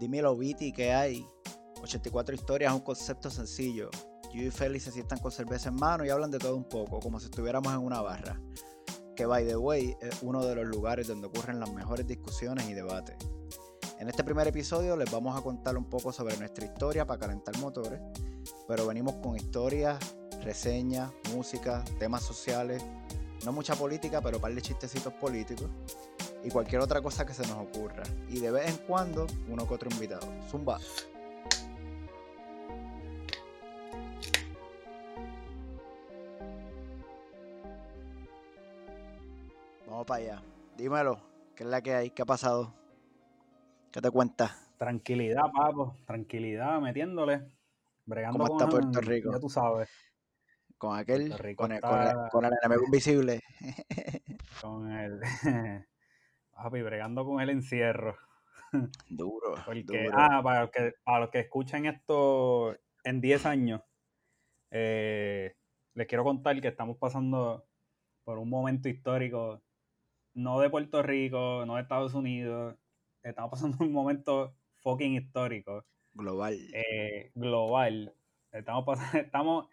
Dímelo, Viti, ¿qué hay? 84 historias, un concepto sencillo. Yo y Félix se sientan con cerveza en mano y hablan de todo un poco, como si estuviéramos en una barra. Que, by the way, es uno de los lugares donde ocurren las mejores discusiones y debates. En este primer episodio les vamos a contar un poco sobre nuestra historia para calentar motores, pero venimos con historias, reseñas, música, temas sociales, no mucha política, pero un par de chistecitos políticos y cualquier otra cosa que se nos ocurra. Y de vez en cuando, uno que otro invitado. Zumba. Vamos para allá. Dímelo, ¿qué es la que hay? ¿Qué ha pasado? ¿Qué te cuentas? Tranquilidad, papo. Tranquilidad, metiéndole. Bregando ¿Cómo está con- Puerto Rico? Ya tú sabes. Con aquel, Puerto Rico con el, con el- está- con el enemigo invisible. Con el. Papi, bregando con el encierro. Duro, Porque, duro. ah, para los, que, para los que escuchan esto en 10 años, eh, les quiero contar que estamos pasando por un momento histórico, no de Puerto Rico, no de Estados Unidos, estamos pasando un momento fucking histórico, Global. eh, global. Estamos pasando, estamos,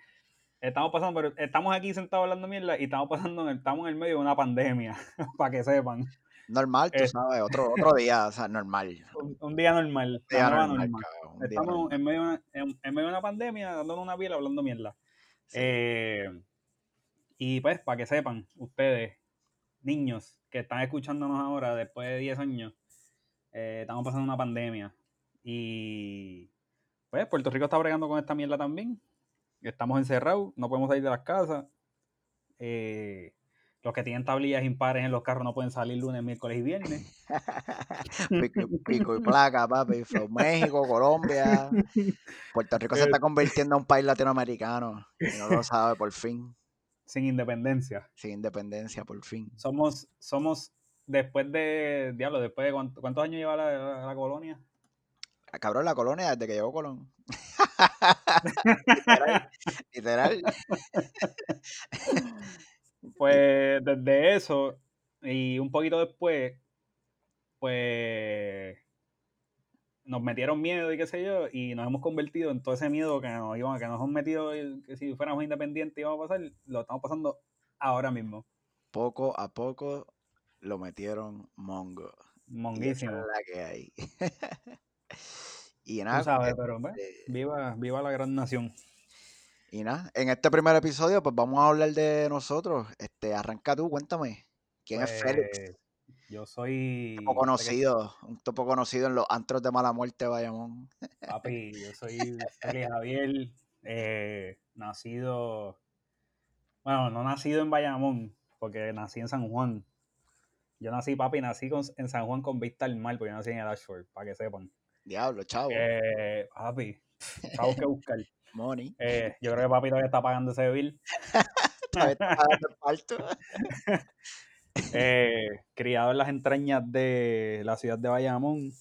estamos pasando, pero estamos aquí sentados hablando mierda y estamos pasando, estamos en el medio de una pandemia, para que sepan. Normal, tú eh. sabes, otro, otro día, o sea, normal. Un, un día normal, Un día normal, norma. cabrón, un día Estamos normal. en medio, de una, en, en medio de una pandemia, dándonos una piel, hablando mierda. Sí. Eh, y pues, para que sepan, ustedes, niños que están escuchándonos ahora después de 10 años, eh, estamos pasando una pandemia. Y pues, Puerto Rico está bregando con esta mierda también. Estamos encerrados, no podemos salir de las casas. Eh, los que tienen tablillas impares en los carros no pueden salir lunes, miércoles y viernes. pico, y- pico y placa, papi. From México, Colombia. Puerto Rico se está convirtiendo en un país latinoamericano. Y no lo sabe, por fin. sin independencia. Sin independencia, por fin. Somos, somos después de, diablo, después de cuánto- cuántos años lleva la, la- la colonia. Ah, Cabrón, la colonia desde que llegó Colón. literal. literal. Pues desde eso y un poquito después, pues nos metieron miedo y qué sé yo, y nos hemos convertido en todo ese miedo que nos, íbamos, que nos hemos metido, y que si fuéramos independientes íbamos a pasar, lo estamos pasando ahora mismo. Poco a poco lo metieron mongo. Y Monguísimo. es la que hay. y nada, sabes, pero este, viva, viva la gran nación. Y nada, en este primer episodio, pues vamos a hablar de nosotros. Este, arranca tú, cuéntame. ¿Quién es Félix? Pues, Yo soy. Topo conocido, un topo conocido en los antros de mala muerte Bayamón. Papi, yo soy Félix Javier, eh, nacido, bueno, no nacido en Bayamón, porque nací en San Juan. Yo nací, papi, nací con- en San Juan con vista al mar, porque yo nací en el Ashford, para que sepan. Diablo, chavo. Eh, papi, chavos que buscar. Money. Eh, yo creo que papi todavía está pagando ese bill. Todavía está pagando el parto. Eh, criado en las entrañas de la ciudad de Bayamón,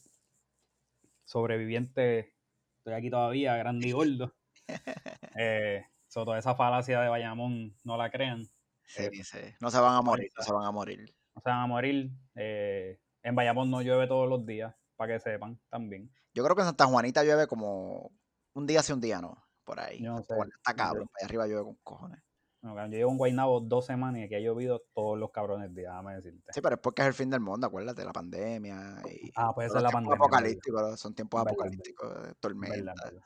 sobreviviente, estoy aquí todavía, grande y gordo. Eh, so, toda esa falacia de Bayamón, no la crean, Sí, Eh, sí. No se van a morir, no se van a morir. no se van a morir. En Bayamón no llueve todos los días, para que sepan también. Yo creo que en Santa Juanita llueve como un día sí, un día no. Por ahí. Yo no sé, Bueno, está cabrón, para allá arriba llueve con cojones. No, cabrón, yo llevo en Guaynabo dos semanas y aquí ha llovido todos los cabrones días, déjame decirte. Sí, pero es porque es el fin del mundo, acuérdate, la pandemia. Y Ah, puede ser la pandemia, apocalípticos, son tiempos Verdad, apocalípticos, de Verdad, tormenta verdad,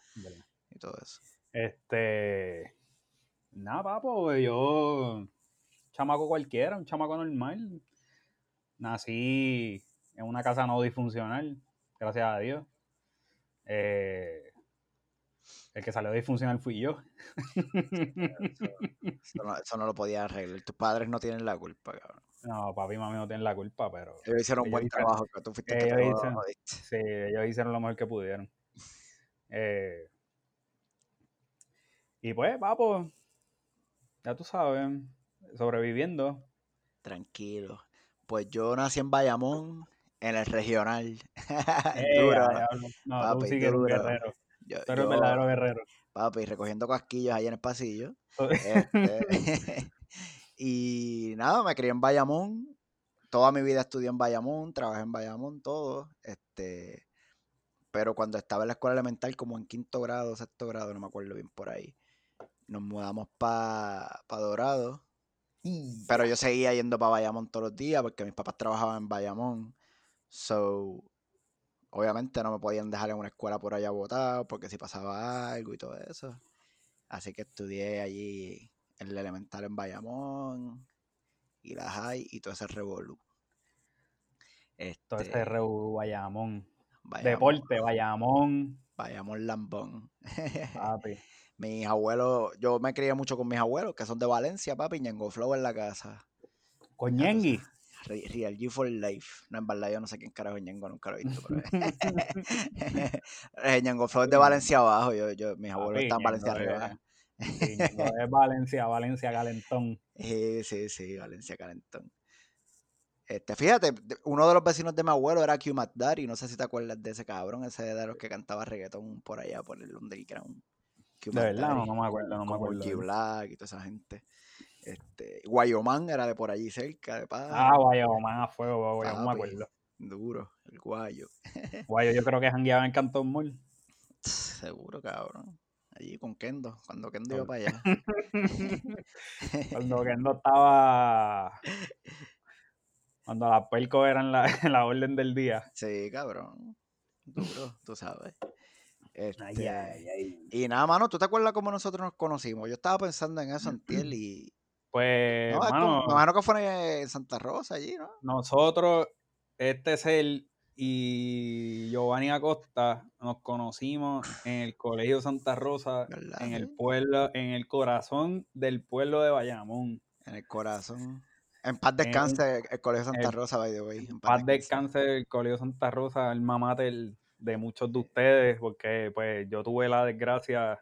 y todo eso. Este. Nada, papo, yo. Chamaco cualquiera, un chamaco normal. Nací en una casa no disfuncional, gracias a Dios. Eh, el que salió disfuncional fui yo. Eso no, eso no lo podía arreglar. Tus padres no tienen la culpa, cabrón. no, papi y mami no tienen la culpa, pero Ellos hicieron un buen trabajo, que tú fuiste que ellos te hicieron- sí, ellos hicieron lo mejor que pudieron. Eh, y pues, papo, ya tú sabes, sobreviviendo. Tranquilo. Pues yo nací en Bayamón, en el regional. Eh, Duro. a diablo. No, tú papi, sí que eres un duro. guerrero. Yo, un yo, verdadero guerrero. papi, recogiendo casquillos ahí en el pasillo. Este, y nada, me crié en Bayamón. Toda mi vida estudié en Bayamón, trabajé en Bayamón, todo. Este, pero cuando estaba en la escuela elemental, como en quinto grado, sexto grado, no me acuerdo bien por ahí, nos mudamos para pa Dorado. Pero yo seguía yendo para Bayamón todos los días porque mis papás trabajaban en Bayamón. So, obviamente no me podían dejar en una escuela por allá botado porque si pasaba algo y todo eso. Así que estudié allí en el elemental en Bayamón y la high y todo ese revolú. todo ese este revolú Bayamón. Deporte, Bayamón. Bayamón Lambón. Papi. mis abuelos, yo me crié mucho con mis abuelos, que son de Valencia, papi, Ñengo Flow en la casa. ¿Con Ñengui? Real G for Life. No, en verdad yo no sé quién carajo es Ñengo, nunca lo he visto. Pero... Ñengo es de Valencia abajo, yo, yo, mis abuelos están en Valencia arriba. Sí, es Valencia, Valencia Calentón. Sí, sí, sí, Valencia Calentón. Este, fíjate, uno de los vecinos de mi abuelo era Q y no sé si te acuerdas de ese cabrón, ese de los que cantaba reggaetón por allá, por el underground. de verdad, no, me acuerdo, no me acuerdo. Q Black y toda esa gente. Este, Guayomán era de por allí cerca, de paz. Ah, Guayomán a fuego, Guayomán, me acuerdo. Duro, el guayo. Guayo, yo creo que jangueaba en Cantón Mall. Seguro, cabrón. Allí con Kendo, cuando Kendo iba para allá. cuando Kendo estaba cuando las pelcos eran la, la orden del día. Sí, cabrón. Duro, tú sabes. Este, y nada, mano, ¿tú te acuerdas cómo nosotros nos conocimos? Yo estaba pensando en eso, Antiel, y... Pues, no, mano, que fue en Santa Rosa allí, ¿no? Nosotros, este es el y Giovanni Acosta nos conocimos en el Colegio Santa Rosa, en el pueblo, en el corazón del pueblo de Bayamón. En el corazón. En paz descanse el, Colegio Santa Rosa, by the way. En paz, descanse el Colegio Santa Rosa, el mamate de muchos de ustedes, porque pues yo tuve la desgracia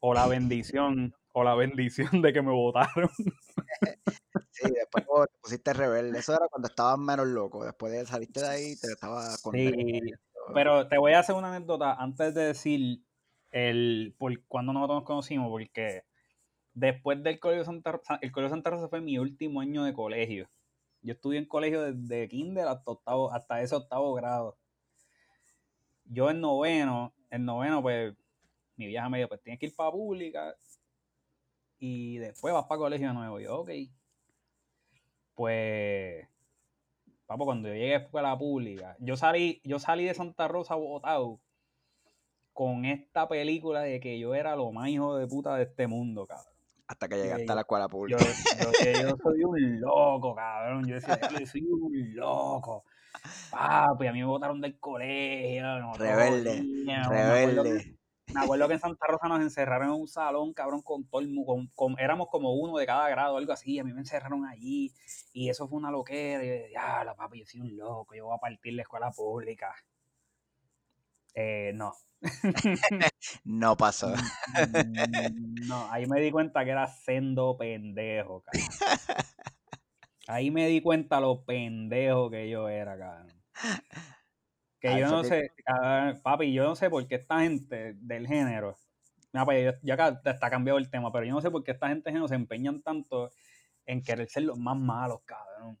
o la bendición, o la bendición de que me votaron. Sí, después te pusiste rebelde. Eso era cuando estabas menos loco. Después de saliste de ahí, te estaba con Sí, pero te voy a hacer una anécdota antes de decir el por cuando nosotros nos conocimos, porque Después del Colegio Santa Rosa, el Colegio Santa Rosa fue mi último año de colegio. Yo estudié en colegio desde kinder hasta, octavo, hasta ese octavo grado. Yo en noveno, en noveno, pues, mi vieja me dijo, pues tienes que ir para pública y después vas para colegio nuevo. yo, ok. Pues, papo, cuando yo llegué a escuela pública, yo salí, yo salí de Santa Rosa botado con esta película de que yo era lo más hijo de puta de este mundo, cabrón hasta que llegaste a la escuela pública. Yo, soy un loco, cabrón. Yo decía, yo soy un loco. Papi, a mí me botaron del colegio. rebelde, rebelde. Me acuerdo, que, en Santa Rosa nos encerraron en un salón, cabrón, con todo el mundo. éramos como uno de cada grado, algo así. A mí me encerraron allí. Y eso fue una loquera. Y yo decía, la papi, yo soy un loco. Yo voy a partir la escuela pública. Eh, no, no pasó. Mm, no, ahí me di cuenta que era sendo pendejo, cabrón. Ahí me di cuenta lo pendejo que yo era, cabrón. Que yo no sé, papi, yo no sé por qué esta gente del género, pues, ya acá está cambiado el tema, pero yo no sé por qué esta gente género se empeñan tanto en querer ser los más malos, cabrón.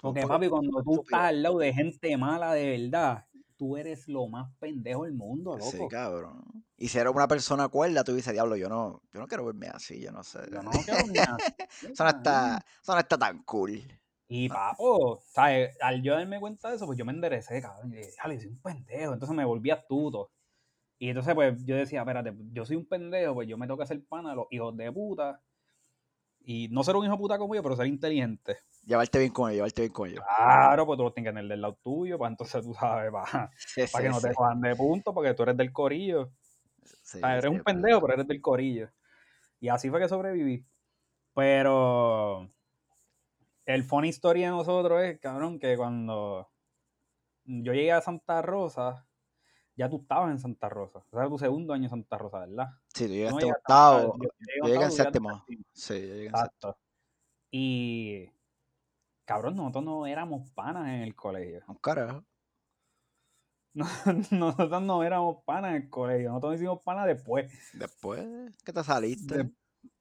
Porque, papi, cuando tú estás al lado de gente mala de verdad, tú eres lo más pendejo del mundo, loco. Sí, cabrón. Y si eres una persona cuerda, tú dices, diablo, yo no, yo no quiero verme así, yo no sé. Yo no quiero verme así. eso, no está, eso no está tan cool. Y papo, ¿sabes? Al yo darme cuenta de eso, pues yo me enderecé, cabrón. Y dije, soy un pendejo. Entonces me volví astuto. Y entonces, pues yo decía, espérate, yo soy un pendejo, pues yo me toca ser pana de los hijos de puta. Y no ser un hijo de puta como yo, pero ser inteligente llevarte bien con ellos, llevarte bien con ellos. Claro, pues tú los tienes que tener del lado tuyo, para pues entonces tú sabes, para, para que no te cojan de punto, porque tú eres del corillo. eres un pendejo, pero eres del corillo. Y así fue que sobreviví. Pero el funny story de nosotros es, cabrón, que cuando yo llegué a Santa Rosa, ya tú estabas en Santa Rosa. O sea, tu segundo año en Santa Rosa, ¿verdad? Sí, tú llegaste no, octavo. Yo, llegué en séptimo. Sí, yo llegué en séptimo. Y cabrón, nosotros no éramos panas en el colegio. Un carajo. nosotros no éramos panas en el colegio. Nosotros hicimos panas después. Después que te saliste.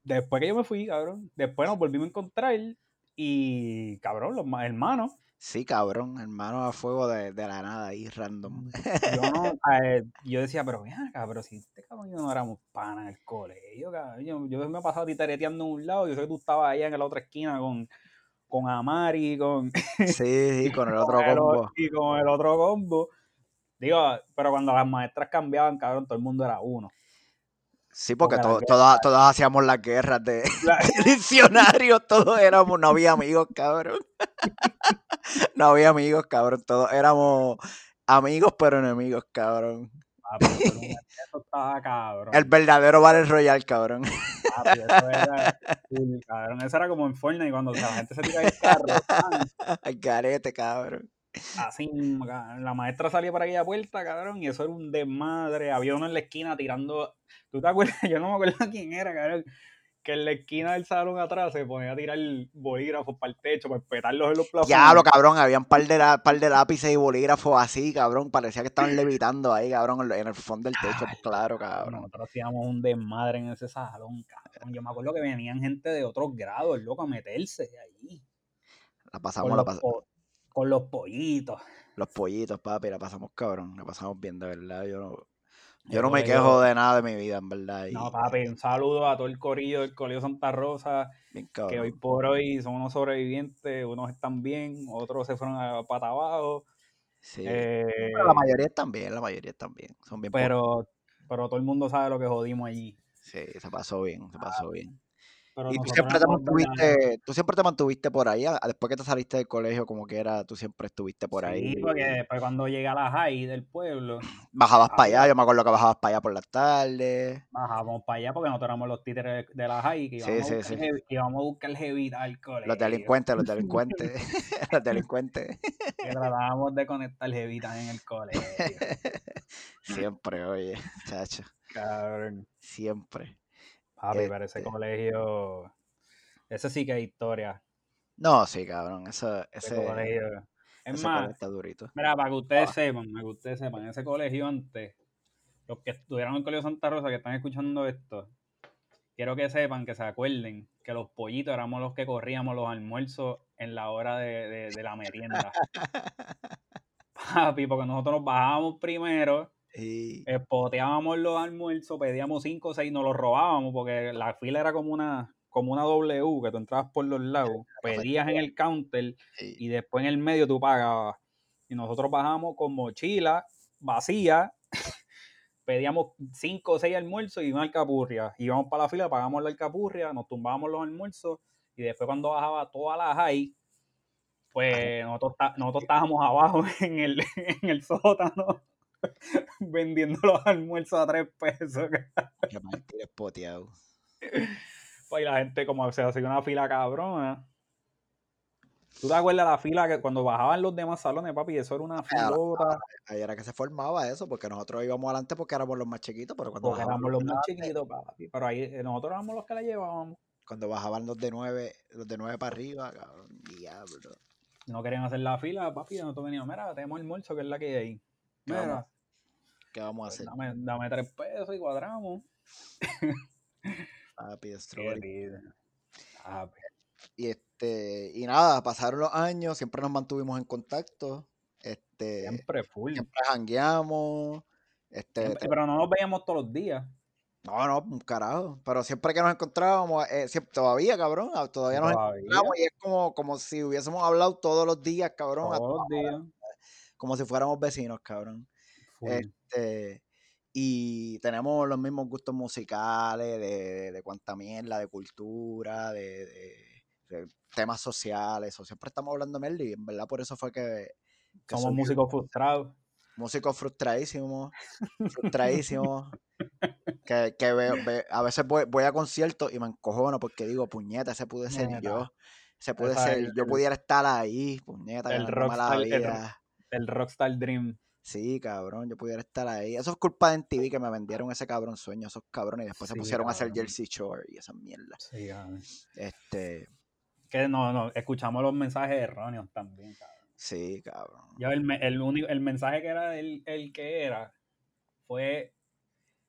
después que yo me fui, cabrón. Después nos volvimos a encontrar y cabrón, los ma- hermanos. Sí, cabrón, hermano a fuego de, de la nada ahí, random. Yo no, eh, yo decía, pero acá, pero si este cabrón yo no éramos panas en el colegio, cabrón. Yo, yo me he pasado titereteando en un lado, yo sé que tú estabas allá en la otra esquina con, con Amari, con, Sí, sí, con el otro con el o- combo. y con el otro combo. Digo, pero cuando las maestras cambiaban, cabrón, todo el mundo era uno. Sí, porque Porque la to- guerra- todas, todas hacíamos las guerras de La- diccionarios, todos éramos, no había amigos, cabrón. No había amigos, cabrón, todos éramos amigos pero enemigos, cabrón. Papi, eso estaba cabrón. El verdadero Battle Royale, cabrón. Papi, eso era cool, cabrón. Eso era como en Fortnite cuando la gente se tira el carro. Al garete, cabrón. Así, la maestra salía por aquella puerta, cabrón, y eso era un desmadre. Había uno en la esquina tirando. ¿Tú te acuerdas? Yo no me acuerdo quién era, cabrón. Que en la esquina del salón atrás se ponía a tirar bolígrafos para el techo, para petarlos en los plafones. Diablo, cabrón, había un par de, la- par de lápices y bolígrafos así, cabrón. Parecía que estaban levitando ahí, cabrón, en el fondo del techo, pues, claro, cabrón. Nosotros hacíamos un desmadre en ese salón, cabrón. Yo me acuerdo que venían gente de otros grados, loco, a meterse ahí. La pasamos, la los, pas- po- con los pollitos. los pollitos, papi, la pasamos, cabrón. La pasamos bien, de verdad. Yo no, yo no me quejo de nada de mi vida, en verdad. y- No, papi, un saludo a todo el corillo del Colegio Santa Rosa, bien que hoy por hoy son unos sobrevivientes, unos están bien, otros se fueron a pata abajo, Sí. eh, Pero la mayoría están bien, la mayoría están bien. Son bien pero, pero todo el mundo sabe lo que jodimos allí. Sí, se pasó bien, se pasó bien. Pero Y tú siempre te mantuviste, tú siempre te mantuviste por ahí, después que te saliste del colegio, como que era, tú siempre estuviste por ahí. Sí, porque después cuando llegué a la high del pueblo, Bajabas para allá, yo me acuerdo que bajabas para allá por las tardes. bajábamos para allá porque nosotros éramos los títeres de la high, que íbamos, sí, a, buscar sí. heavy- íbamos a buscar jevita al colegio. Los delincuentes, los delincuentes, los delincuentes. Que tratábamos de conectar jevitas en el colegio. Siempre, oye, chacho, Cabrón. siempre. Papi, Este. colegio. Ese sí que es historia. No, sí, cabrón, eso, Ese ese, colegio. Es ese más, está durito. mira, para que ustedes sepan, para que ustedes sepan, ese colegio antes, los que estudiaron en el colegio Santa Rosa que están escuchando esto, quiero que sepan, que se acuerden que los pollitos éramos los que corríamos los almuerzos en la hora de, de- de la merienda. Papi, porque nosotros nos bajábamos primero, Y espoteábamos los almuerzos, pedíamos cinco o seis, nos los robábamos porque la fila era como una, como una W, que tú entrabas por los lados, pedías en el counter y- y después en el medio tú pagabas. Y nosotros bajamos con mochila vacía, pedíamos cinco o seis almuerzos y una alcapurria. Íbamos para la fila, pagamos la alcapurria, nos tumbábamos los almuerzos y después cuando bajaba toda la high, pues nosotros, nosotros estábamos abajo en el, en el sótano vendiendo los almuerzos a tres pesos. que espoteado. Pues y la gente como se hacía una fila cabrona. ¿Tú te acuerdas la fila que cuando bajaban los demás salones, papi? Eso era una filota. Ahí era que se formaba eso, porque nosotros íbamos adelante porque éramos los más chiquitos, pero cuando Porque éramos los más chiquitos, papi. Pero ahí eh, nosotros éramos los que la llevábamos. cuando bajaban los de nueve, los de nueve para arriba, cabrón, diablo. No querían hacer la fila, papi. Nosotros veníamos, mira, tenemos almuerzo, que es la que hay ahí. ¿Qué vamos a Mira, ¿Qué vamos a pues hacer? dame, dame tres pesos y cuadramos. Papi. Papi. Y este, y nada, pasaron los años, siempre nos mantuvimos en contacto. Este, Siempre full. siempre jangueamos. Este, Siempre- te- pero no nos veíamos todos los días. no, no, un carajo. Pero siempre que nos encontrábamos, eh, siempre- todavía, cabrón, ah, todavía nos Todavía, encontramos y es como, como si hubiésemos hablado todos los días, cabrón, todos los días. Como si fuéramos vecinos, cabrón. Full. Este, y tenemos los mismos gustos musicales, de, de cuanta mierda, de cultura, de, de- de temas sociales, o siempre estamos hablando de y en verdad por eso fue que, que Somos músicos frustrados. músicos frustradísimos, frustradísimos, que, que veo- ve- a veces voy, voy a conciertos y me encojono porque digo, puñeta, ese pude ser yo, Esa es ser, yo pudiera estar ahí, puñeta, el la rockstar- el- vida. El Rockstar Dream. Sí, cabrón, yo pudiera estar ahí. Eso es culpa de MTV que me vendieron ese cabrón sueño, esos cabrones, y después se pusieron a hacer. Jersey Shore y esas mierdas. Sí, cabrón. Este, Que no, no, escuchamos los mensajes erróneos también, cabrón. sí, cabrón. Yo el, el, único, el mensaje que era el, el que era fue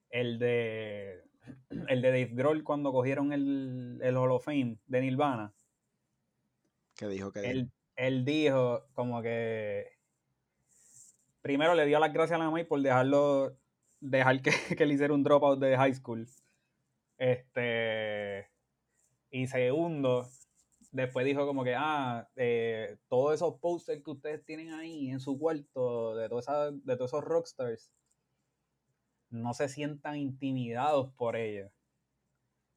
el de el de Dave Grohl cuando cogieron el, el Hall of Fame de Nirvana. ¿Qué dijo? ¿Qué dijo? Él, él dijo como que primero le dio las gracias a la May por dejarlo, dejar que, que le hiciera un dropout de high school. Este, y segundo, después dijo como que, ah, eh, todos esos posters que ustedes tienen ahí en su cuarto, de, esa- de todos esos rockstars, no se sientan intimidados por ellos.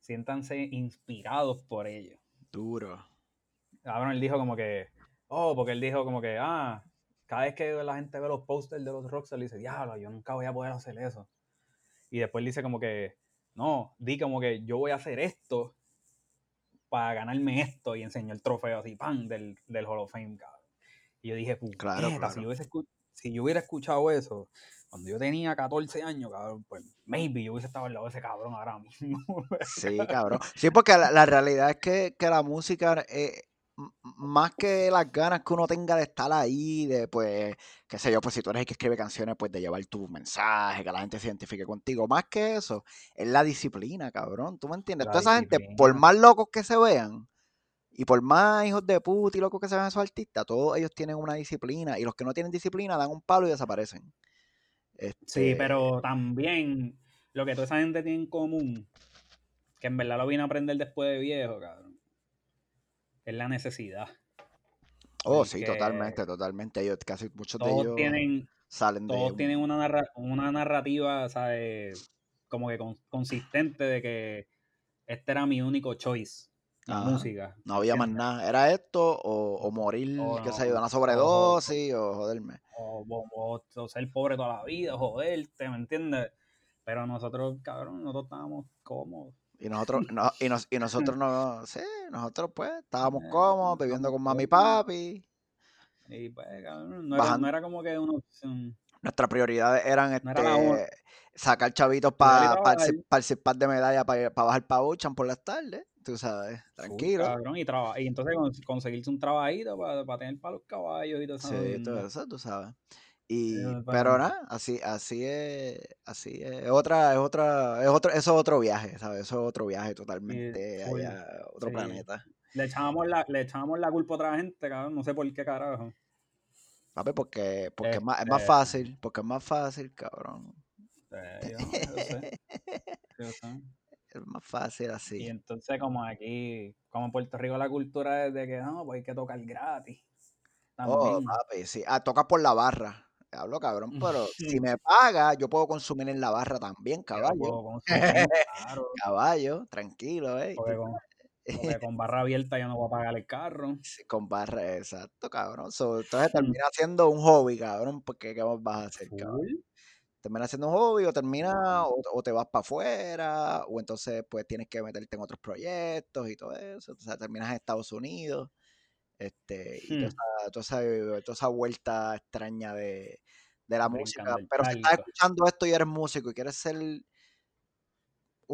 Siéntanse inspirados por ellos. Duro. Cabrón, él dijo como que, oh, porque él dijo como que, ah, cada vez que la gente ve los posters de los rockstars, dice, diablo, yo nunca voy a poder hacer eso. Y después dice como que, no, di como que yo voy a hacer esto para ganarme esto y enseñó el trofeo así, pan, del, del Hall of Fame, cabrón. Y yo dije, Claro, Si, yo hubiese escu- si yo hubiera escuchado eso cuando yo tenía 14 años, cabrón, pues maybe yo hubiese estado al lado de ese cabrón ahora mismo. Sí, cabrón. Sí, porque la, la realidad es que, que la música, eh, más que las ganas que uno tenga de estar ahí, de pues, qué sé yo, pues si tú eres el que escribe canciones, pues de llevar tu mensaje, que la gente se identifique contigo, más que eso, es la disciplina, cabrón. ¿Tú me entiendes? La Toda esa gente, por más locos que se vean, y por más hijos de puta y locos que se vean esos artistas, todos ellos tienen una disciplina, y los que no tienen disciplina dan un palo y desaparecen. Sí, Este, pero también lo que toda esa gente tiene en común, que en verdad lo vine a aprender después de viejo, cabrón, es la necesidad. Oh, sí, totalmente, totalmente. Ellos, casi muchos de Todos ellos tienen, salen de todos tienen una, narra- una narrativa, ¿sabes? Como que con- consistente de que este era mi único choice, la música. No había más nada. Era esto o, o morir, O qué sé yo, de no, una o, sobredosis o joderme. o, o- o- o ser pobre toda la vida, joderte, ¿me entiendes? Pero nosotros, cabrón, nosotros estábamos cómodos. Y nosotros, no, y, nos, y nosotros no, sí, nosotros pues estábamos Eh, cómodos, estábamos con mami y papi. Y pues, cabrón, no era, no era como que una opción. Nuestras prioridades eran era este sacar chavitos para trabajar. participar de medalla para bajar para Buchan por las tardes. Tú sabes, tranquilo. cabrón, y, traba- y entonces con- conseguirse un trabajito para, tener para los caballos y todo eso. Sí, todo eso, tú sabes. Y, pero nada, así, así es, así es, otra, es otra, es otro, eso es otro viaje, ¿sabes? Eso es otro viaje totalmente allá, otro sí. planeta. Le echábamos la, le echábamos la culpa a otra gente, cabrón, no sé por qué carajo. Papi, porque, porque es, más, es más Este- fácil, porque es más fácil, cabrón. Eh, yo, yo sé, yo sé. Es más fácil Y así. entonces como aquí, como en Puerto Rico la cultura es de que no, pues hay que tocar gratis. Oh, También. papi, sí. Ah, toca por la barra. Hablo, cabrón, pero si me paga, yo puedo consumir en la barra también, caballo. puedo consumir, claro, Caballo, tranquilo, eh. porque con, porque con barra abierta yo no voy a pagar el carro. Sí, con barra, exacto, cabrón. So, entonces termina siendo un hobby, cabrón, porque ¿qué más vas a hacer, cabrón? Termina siendo un hobby o termina, o, o te vas para afuera, o entonces pues tienes que meterte en otros proyectos y todo eso. O sea, terminas en Estados Unidos, este, y toda Hmm. esa, toda esa- toda esa vuelta extraña de, de la música. Brincando Pero si estás escuchando esto y eres músico y quieres ser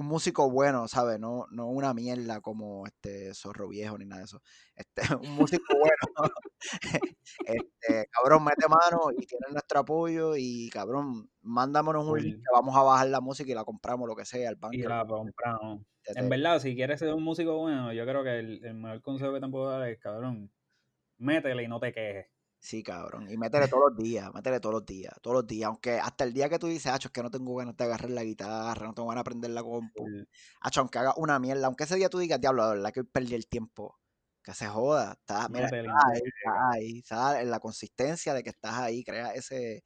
un músico bueno, ¿sabes? No, no una mierda como este zorro viejo ni nada de eso. Este, un músico bueno. este, cabrón, mete mano y tienes nuestro apoyo y cabrón, mándamonos un link que vamos a bajar la música y la compramos, lo que sea, Y banco. la compramos. te- En verdad, si quieres ser un músico bueno, yo creo que el, el mejor consejo que te puedo dar es, cabrón, métele y no te quejes. Sí, cabrón. Y métele todos los días, métele todos los días, todos los días. Aunque hasta el día que tú dices, acho, es que no tengo ganas de agarrar la guitarra, no tengo ganas de aprender la compu. Full. Acho, aunque haga una mierda, aunque ese día tú digas, diablo, de verdad que perdí el tiempo. Que se joda. Está, mira, está ahí, está ahí, está en la consistencia de que estás ahí, crea ese,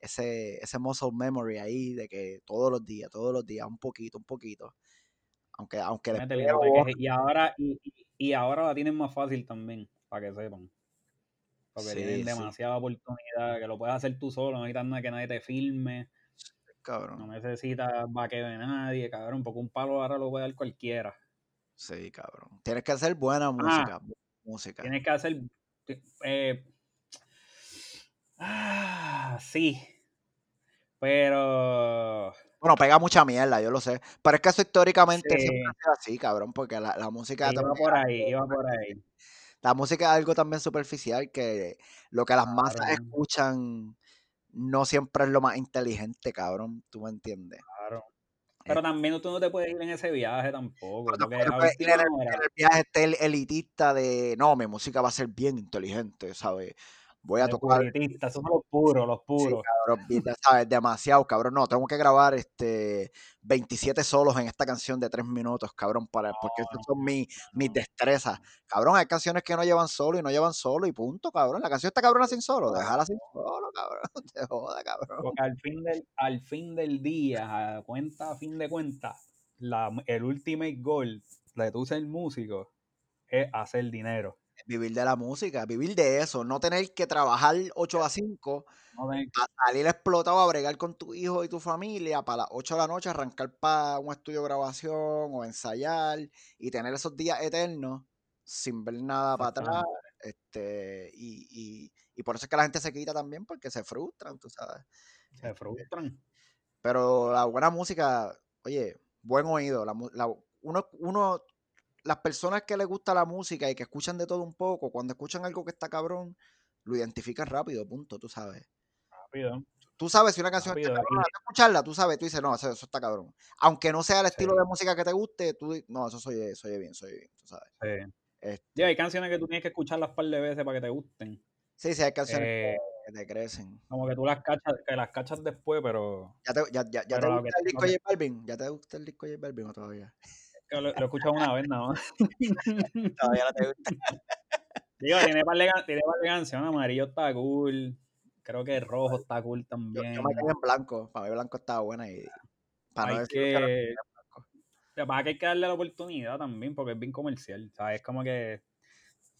ese, ese muscle memory ahí de que todos los días, todos los días, un poquito, un poquito. Aunque, aunque después y ahora, y- y ahora la tienen más fácil también, para que sepan. Porque Sí, tienen sí. demasiada oportunidad, que lo puedes hacer tú solo, no necesitas nada que nadie te filme, no cabrón. necesitas vaqueo de nadie, cabrón, porque un palo ahora lo puede dar cualquiera. Sí, cabrón. Tienes que hacer buena música. bu- música. Ah, Tienes que hacer. eh, ah, sí. Pero. Bueno, pega mucha mierda, yo lo sé. Pero es que eso históricamente Sí. siempre ha sido así, cabrón, porque la, la música Iba por ahí, iba por ahí. La música es algo también superficial que lo que las masas Claro. escuchan no siempre es lo más inteligente, cabrón. ¿Tú me entiendes? Claro. Pero también tú no te puedes ir en ese viaje tampoco. Pero porque tampoco te a puedes ir última en el, hora- en el viaje este el elitista de no, mi música va a ser bien inteligente, ¿sabes? Voy a tocar son los puros, los Sí, puros. cabrón, vi- ¿sabes? Demasiado, cabrón. No, tengo que grabar este 27 solos en esta canción de 3 minutos, cabrón, para, porque esas son mi- mis no. destrezas. Cabrón, hay canciones que no llevan solo y no llevan solo y punto, cabrón. La canción está cabrona sin solo, déjala sin solo, cabrón. Te joda, cabrón. Porque al fin del, al fin del día, a cuenta, a fin de cuentas, la, el ultimate goal de tú ser músico es hacer dinero. Vivir de la música, vivir de eso, no tener que trabajar 8 a 5, No tener- a salir explotado a bregar con tu hijo y tu familia para las 8 de la noche arrancar para un estudio de grabación o ensayar y tener esos días eternos sin ver nada para atrás. Este, y, y, y por eso es que la gente se quita también porque se frustran, tú sabes. se frustran. Pero la buena música, oye, buen oído. La, la- uno, uno, las personas que les gusta la música y que escuchan de todo un poco, cuando escuchan algo que está cabrón, lo identifican rápido, punto, tú sabes. Rápido. Tú sabes si una canción está Rápido, cabrona, tú escucharla, tú sabes, tú dices, no, eso, eso está cabrón. Aunque no sea el estilo Sí. de música que te guste, tú no, eso soy, soy bien, soy bien, tú sabes. Sí. Este, hay canciones que tú tienes que escucharlas par de veces para que te gusten. sí, sí, hay canciones Eh, que te crecen. como que tú las cachas, que las cachas después, pero ¿Ya te, ya, ya, ya te gusta el disco J Balvin? ¿Ya te gusta el disco J Balvin o todavía? Que lo, he escuchado una vez nada más. Todavía no te gusta. Digo, tiene par de, tiene par de canciones, amarillo está cool. Creo que rojo está cool también. yo me quedé en blanco. Para mí blanco estaba buena y para no hay decir que no, que. Lo que hay que darle la oportunidad también porque es bien comercial. Sea, es como que es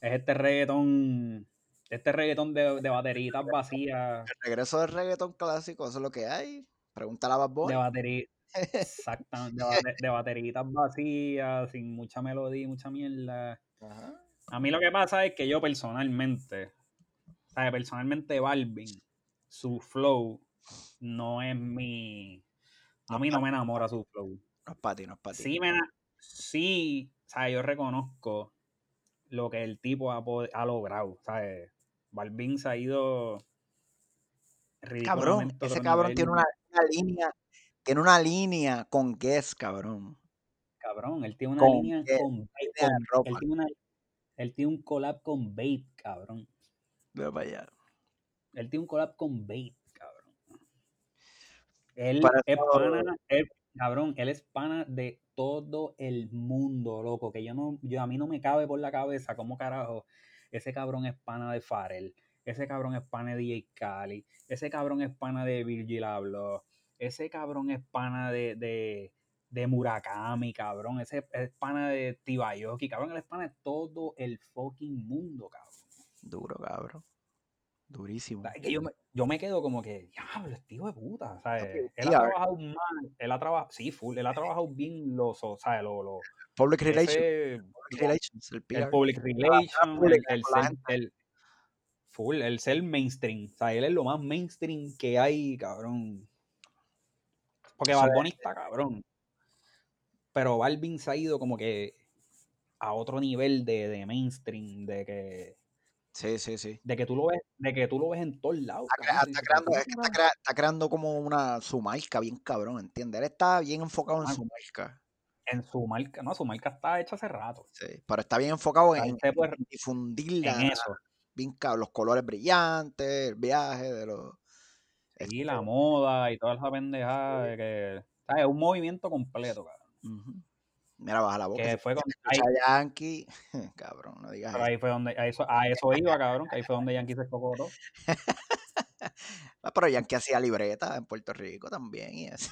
este reggaetón. Este reggaetón de, de bateritas vacías. el regreso del reggaetón clásico, eso es lo que hay. Pregúntale a Bad Bunny. De batería. Exactamente. De, de bateritas vacías, sin mucha melodía mucha mierda. Ajá. A mí lo que pasa es que yo personalmente, o sea, personalmente Balvin, su flow no es mi... A mí no me enamora su flow. No es para ti, no es para ti. Sí, me, sí, o sea, yo reconozco lo que el tipo ha, ha logrado, ¿sabes? Balvin se ha ido cabrón, ese cabrón tiene una, una línea, tiene una línea con Guess, cabrón. Cabrón, él tiene una Con línea con, de con- ropa. él tiene una, él tiene un collab con Babe, cabrón. Ve para allá. Él tiene un collab con Babe, cabrón. Él Para es pana, él- cabrón, él es pana de todo el mundo, loco. Que yo no, yo a mí no me cabe por la cabeza cómo carajo. Ese cabrón es pana de Farel. Ese cabrón es pana de DJ Cali. Ese cabrón es pana de Virgil Abloh. Ese cabrón es pana de, de, de Murakami, cabrón. Ese es pana de Tibayoki, cabrón. Él es pana de todo el fucking mundo, cabrón. Duro, cabrón. Durísimo. O sea, es que yo, me, yo me quedo como que, diablo, este hijo de puta, ¿sabes? Él ha trabajado mal, él ha trabajado, sí, full, él ha trabajado bien los, sea, lo, lo, Public Relations. Public Relations, el el PR. public relation, pública el, el gente. el, full, el ser mainstream, o sea, él es lo más mainstream que hay, cabrón. Porque Bad Bunny está cabrón, pero Balvin se ha ido como que a otro nivel de, de mainstream, de que Sí, sí, sí. de que tú lo ves, de que tú lo ves en todos lados. Está, tú está creando, "¿Cómo es que está, carajo?". crea- está creando como una su marca bien cabrón, ¿entiendes? Él está bien enfocado en Ah. su marca. en su marca, no, su marca está hecha hace rato. Sí, pero está bien enfocado en, en difundirla. En eso. Bien cabrón, los colores brillantes, el viaje de los. Y la moda y toda esa pendejada de que. ¿sabes? Es un movimiento completo, cabrón. Mira, baja la boca. Que fue con. Ahí, Yankee, cabrón, no digas pero ahí fue donde. A eso, a eso iba, cabrón. Que ahí fue donde Yankee se cocotó. Ah, pero Yankee hacía libreta en Puerto Rico también y eso.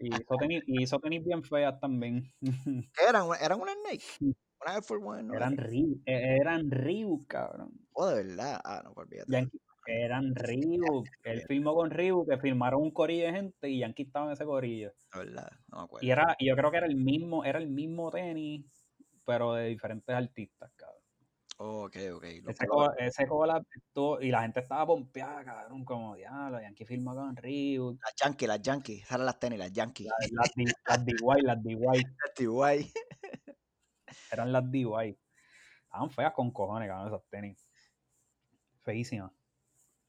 Y hizo tenis, y hizo tenis bien feas también. ¿Qué eran? ¿Eran una Snake? Una Air Force One, ¿no? eran Reebok, eran Reebok, cabrón. Oh, de verdad. Ah, no, pues olvídate. Yankee, eran Reebok. Él filmó con Reebok, que filmaron un corillo de gente y Yankee estaba en ese corillo. De verdad, no me acuerdo. Y era, y yo creo que era el mismo, era el mismo tenis, pero de diferentes artistas, cabrón. Oh, ok, ok. Ese, co- ese collab y la gente estaba pompeada, cabrón, como diablo, Yankee firma con Reebok, Las Yankee, las Yankee. Esas eran las tenis, las Yankee. las, las, DY, las DY, Las TY. eran las DY. Estaban feas con cojones, cabrón, esas tenis. Feísimas.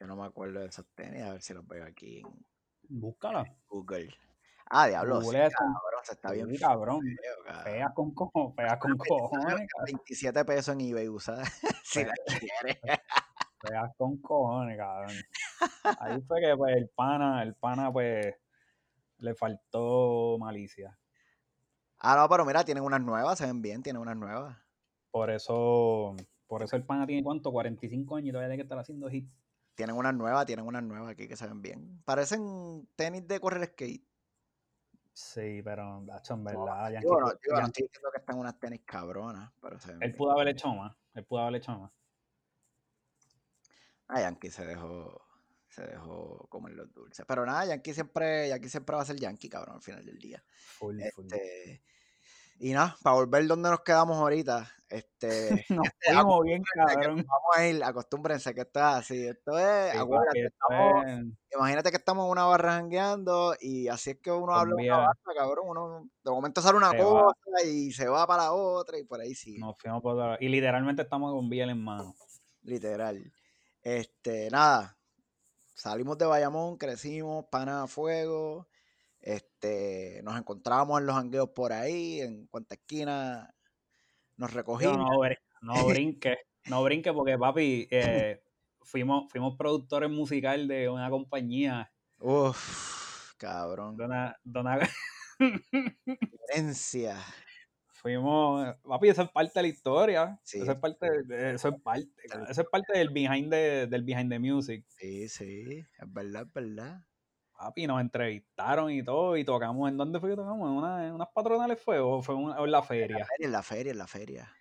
Yo no me acuerdo de esas tenis, a ver si los veo aquí en Búscala. Google. Ah, diablo, sí, cabrón, se está bien cabrón. Feas con cojones, feas con cojones, cabrón. 27 pesos en eBay, usada. si la quieres. Feas con cojones, cabrón. Ahí fue que pues el pana, el pana pues le faltó malicia. Ah, no, pero mira, tienen unas nuevas, se ven bien, tienen unas nuevas. Por eso, por eso el pana tiene cuánto, 45 años y todavía tiene que estar haciendo hit. Tienen unas nuevas, tienen unas nuevas aquí que se ven bien. Parecen tenis de correr skate. Sí, pero macho, en No, verdad, Yankee, digo, no, estoy diciendo que están unas tenis cabronas, pero se él pudo haber hecho más. Él pudo haber hecho más. Ah, Yankee se dejó, se dejó comer los dulces. Pero nada, Yankee siempre, Yankee siempre va a ser Yankee, cabrón, al final del día. Full, full. Y nada, para volver donde nos quedamos ahorita, este, Nos este, fuimos bien, que cabrón. vamos a ir, acostúmbrense que esto es así. Esto es, Sí, acuérdate, papi, esto estamos- es- imagínate que estamos en una barra jangueando y así es que uno habla una barra, cabrón. Uno, de momento sale una Se va. cosa y se va para la otra y por ahí sigue. Nos fuimos por lado. Y literalmente estamos con Biel en mano. Literal. Este, nada. Salimos de Bayamón, crecimos, pana a fuego. Este, nos encontramos en los jangueos por ahí, en cuanta esquina nos recogimos. no, brin- no brinque, no brinque porque papi, eh, fuimos, fuimos productores musical de una compañía, Uf, cabrón. de una, de una- fuimos, papi, eso es parte de la historia, Sí, eso es parte, de- eso es parte, eso es parte del behind the, del behind the music, Sí, sí, es verdad, es verdad. Papi, nos entrevistaron y todo, y tocamos, ¿en dónde fue que tocamos? ¿En, una- en unas patronales fue o fue una- o en la feria? En la feria, en la feria.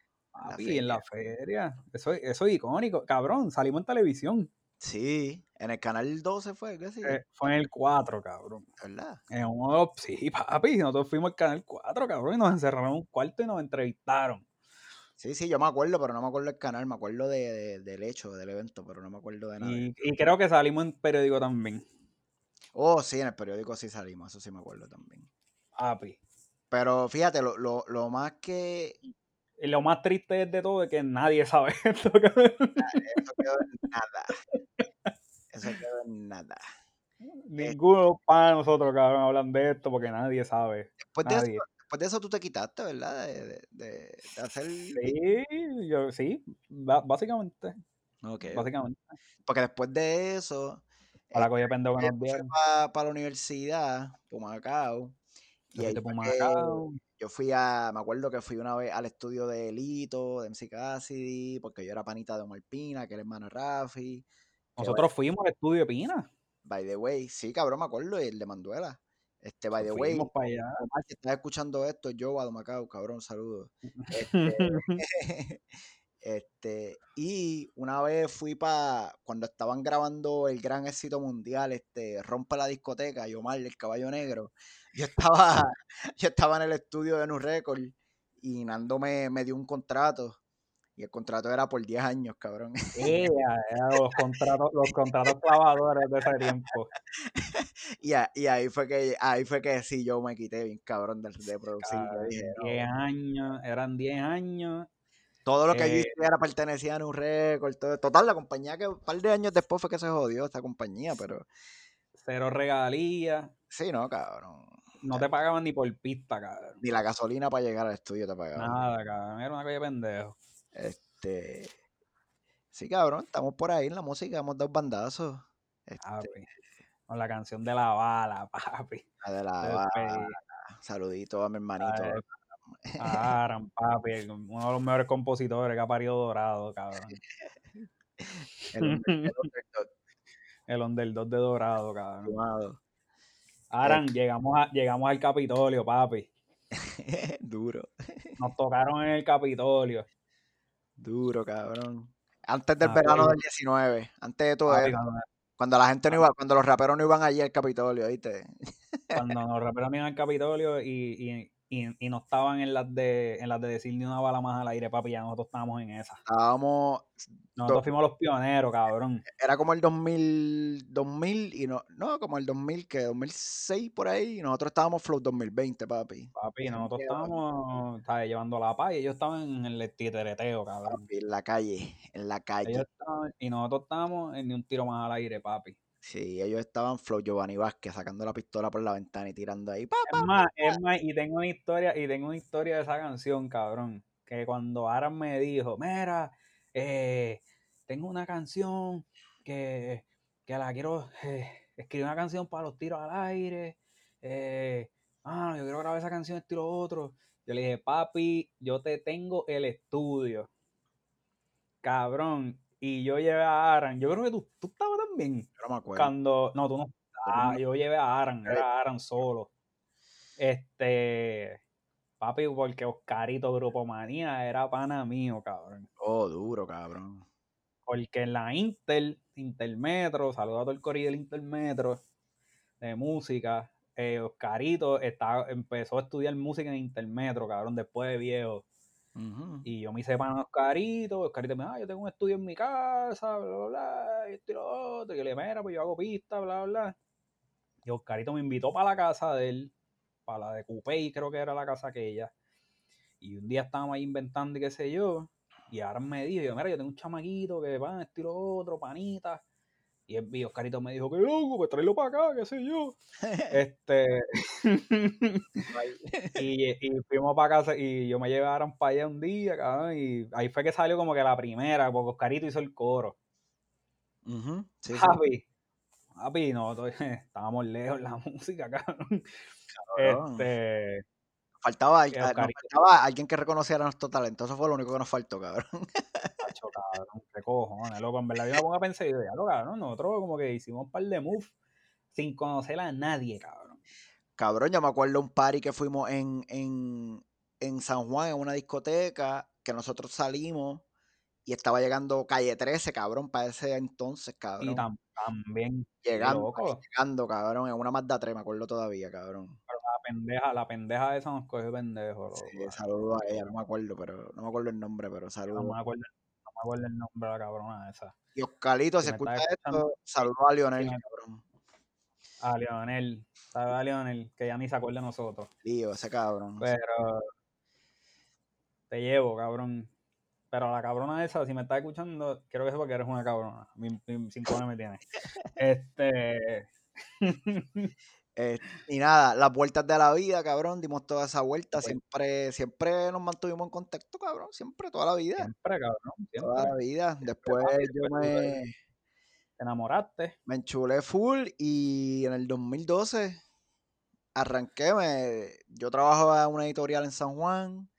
la Papi, en la feria, eso, eso es icónico, cabrón, salimos en televisión, Sí, en el canal 12 fue, ¿qué sí? Eh, fue en el 4, cabrón. ¿Verdad? En uno sí, papi, nosotros fuimos al canal 4, cabrón, y nos encerraron en un cuarto y nos entrevistaron. Sí, sí, yo me acuerdo, pero no me acuerdo del canal, me acuerdo de, de- del hecho, del evento, pero no me acuerdo de nada. Y, y creo que salimos en periódico también, Oh, sí, en el periódico sí salimos, eso sí me acuerdo también. papi. Pero fíjate, lo, lo, lo más que Y lo más triste de todo es que nadie sabe esto, cabrón. eso quedó en nada. Eso quedó en nada. Ninguno para nosotros, cabrón, hablan de esto porque nadie sabe. Después de, eso, después de eso tú te quitaste, ¿verdad? De, de, hacer... Sí, yo, sí, básicamente, Ok, básicamente. Porque después de eso, Para la pendejo que nos dieron. para la universidad, Pumacao, y ahí fuiste fue por que Macao. yo fui a, me acuerdo que fui una vez al estudio de Lito, de MC Cassidy, porque yo era panita de Omar Pina, que era hermano de Rafi. Nosotros fuimos al estudio de Pina. By the way, sí, cabrón, me acuerdo, y el de Manduela. Este, by the way, para allá. Si estás escuchando esto, yo, a Macao, cabrón, saludos. Este, este, y una vez fui para cuando estaban grabando el gran éxito mundial, este, Rompe la discoteca, y Omar, el caballo negro. Yo estaba, yo estaba en el estudio de Nu Record y Nando me, me dio un contrato. Y el contrato era por 10 años, cabrón. Ea, era los contratos, los contratos clavadores de ese tiempo. Y, a- y ahí fue que ahí fue que sí yo me quité bien cabrón de, de producir. Yo Cabrón, dije, no, 10 años, eran 10 años. Todo lo que yo eh, era pertenecía a Nu Record. todo- Total, la compañía que un par de años después fue que se jodió esta compañía, pero Cero regalías. sí, no, cabrón. No te pagaban ni por pista, cabrón. Ni la gasolina para llegar al estudio te pagaban. Nada, cabrón. Era una de pendejo. Este. Sí, cabrón, estamos por ahí en la música, hemos dado bandazos. Este, Papi. Con la canción de la bala, papi. la de la bala. Saludito a mi hermanito. Ay, Aran, papi. Uno de los mejores compositores que ha parido Dorado, cabrón. El, underdog, El underdog de Dorado, cabrón. sumado. Aran, llegamos, a- llegamos al Capitolio, papi. Duro, Nos tocaron en el Capitolio. duro, cabrón. Antes del Ah, verano pues. del 19, antes de todo eso, cuando, cuando la gente no iba, cuando los raperos no iban allí al Capitolio, ¿viste? cuando nos rapearon en el Capitolio y, y, y, y no estaban en las de en las de decir ni una bala más al aire, papi, ya nosotros estábamos en esa. Estábamos, Nosotros Do- fuimos los pioneros, cabrón. era como el 2000, 2000 y no, no, como el 2000, que 2006 por ahí, y nosotros estábamos Flow 2020, papi. Papi, nosotros estábamos ¿sabes? llevando la paz y ellos estaban en el titereteo, cabrón. Papi, en la calle, en la calle. Ellos estaban- y nosotros estábamos en ni un tiro más al aire, papi. Sí, ellos estaban Flow Giovanni Vázquez sacando la pistola por la ventana y tirando ahí. ¡pa, Es pa, más, pa! es más, y tengo una historia, y tengo una historia de esa canción, cabrón. Que cuando Aran me dijo, mira, eh, tengo una canción que, que la quiero, eh, escribí una canción para los tiros al aire. Eh, ah, yo quiero grabar esa canción estilo otro. Yo le dije, papi, yo te tengo el estudio. Cabrón. Y yo llevé a Aran. Yo creo que tú, tú estabas también. Yo no me acuerdo. Cuando. No, tú no. Ah, yo llevé a Aran, era Aran solo. Este. Papi, porque Oscarito Grupo Manía era pana mío, cabrón. Oh, duro, cabrón. Porque en la Intel, Intermetro, saludo a todo el corrido del Intermetro de música. eh, Oscarito estaba, empezó a estudiar música en Intermetro, cabrón, después de viejo. Y yo me hice pana a Oscarito, Oscarito me dijo, ah, yo tengo un estudio en mi casa, bla, bla, bla, esto y lo otro, y yo le dije, mira, pues yo hago pista, bla, bla. Y Oscarito me invitó para la casa de él, para la de Coupey, creo que era la casa aquella. Y un día estábamos ahí inventando y qué sé yo, y ahora me dijo, mira, yo tengo un chamaquito que va, esto y lo otro, panita. Y, Oscarito me dijo, que loco, pues tráelo para acá, qué sé yo. Este. y, y fuimos para casa y yo me llevaron para allá un día, cabrón, y ahí fue que salió como que la primera, porque Oscarito hizo el coro. Ujú, sí, sí. Papi, papi, no, estábamos lejos en la música, cabrón. Cabrón. Este, Faltaba, ah, nos faltaba alguien que reconociera nuestro talento. Eso fue lo único que nos faltó, cabrón. Tacho, cabrón, qué cojones, loco, en verdad yo me pongo a pensar y digo, ya, cabrón, nosotros como que hicimos un par de moves sin conocer a nadie, cabrón. Cabrón, yo me acuerdo un party que fuimos en, en, en San Juan, en una discoteca, que nosotros salimos y estaba llegando calle 13, cabrón, para ese entonces, Y cabrón. tam- también, llegando, llegando, cabrón, en una Mazda 3, me acuerdo todavía, cabrón. pero la pendeja, la pendeja esa nos cogió pendejo. Sí, saludo a ella, no me acuerdo, pero no me acuerdo el nombre, pero No saludo. me acuerdo, no me acuerdo el nombre de la cabrona esa. Y Oscarito, Si si escucha esto, saludo a Lionel, me- cabrón. A Leonel, ¿sabes a Leonel? Que ya ni se acuerda de nosotros. Lío, ese cabrón. Pero te llevo, cabrón. Pero la cabrona esa, si me estás escuchando, quiero que sepa que eres una cabrona. Cinco años me tiene. Este. Eh, y nada, las vueltas de la vida, cabrón, dimos toda esa vuelta, Vuelta. siempre, siempre nos mantuvimos en contacto, cabrón, siempre, toda la vida, Siempre, cabrón. toda Siempre. la vida. Después yo me, Te enamoraste. me enchulé full y en el 2012 arranqué, me, yo trabajaba en una editorial en San Juan,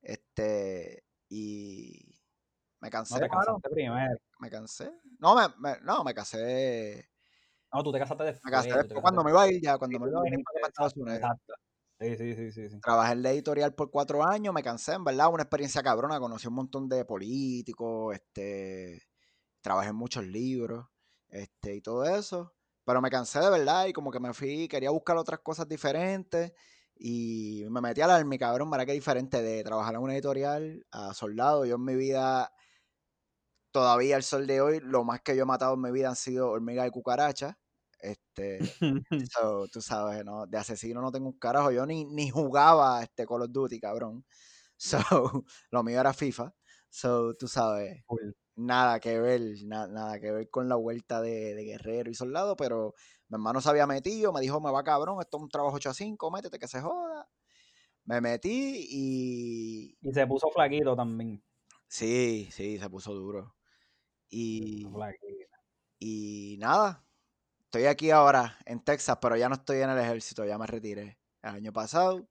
este, y me cansé, No te casaste primero. me cansé. No, me, me- no, me casé, No, tú te casaste después. me casé después cuando me casaste iba a ir ya, cuando me iba a venir para Estados Unidos. Exacto. Sí, sí, sí, sí, sí. Trabajé en la editorial por cuatro años, me cansé, en verdad, una experiencia cabrona, conocí un montón de políticos, este, trabajé en muchos libros, este, y todo eso, pero me cansé de verdad y como que me fui, quería buscar otras cosas diferentes y me metí al army, cabrón, para que diferente de trabajar en una editorial a soldado, yo en mi vida, todavía al sol de hoy, lo más que yo he matado en mi vida han sido hormigas y cucarachas, este, So, tú sabes, ¿no? De asesino no tengo un carajo. Yo ni, ni jugaba este Call of Duty, cabrón. So, lo mío era FIFA. So, tú sabes, nada que ver, na- nada que ver con la vuelta de, de guerrero y soldado, pero mi hermano se había metido, me dijo, me va cabrón, esto es un trabajo 8 a 5, métete que se joda. Me metí y Y se puso flaquito también. sí, sí, se puso duro. Y, y nada, estoy aquí ahora en Texas, pero ya no estoy en el ejército, ya me retiré el año pasado.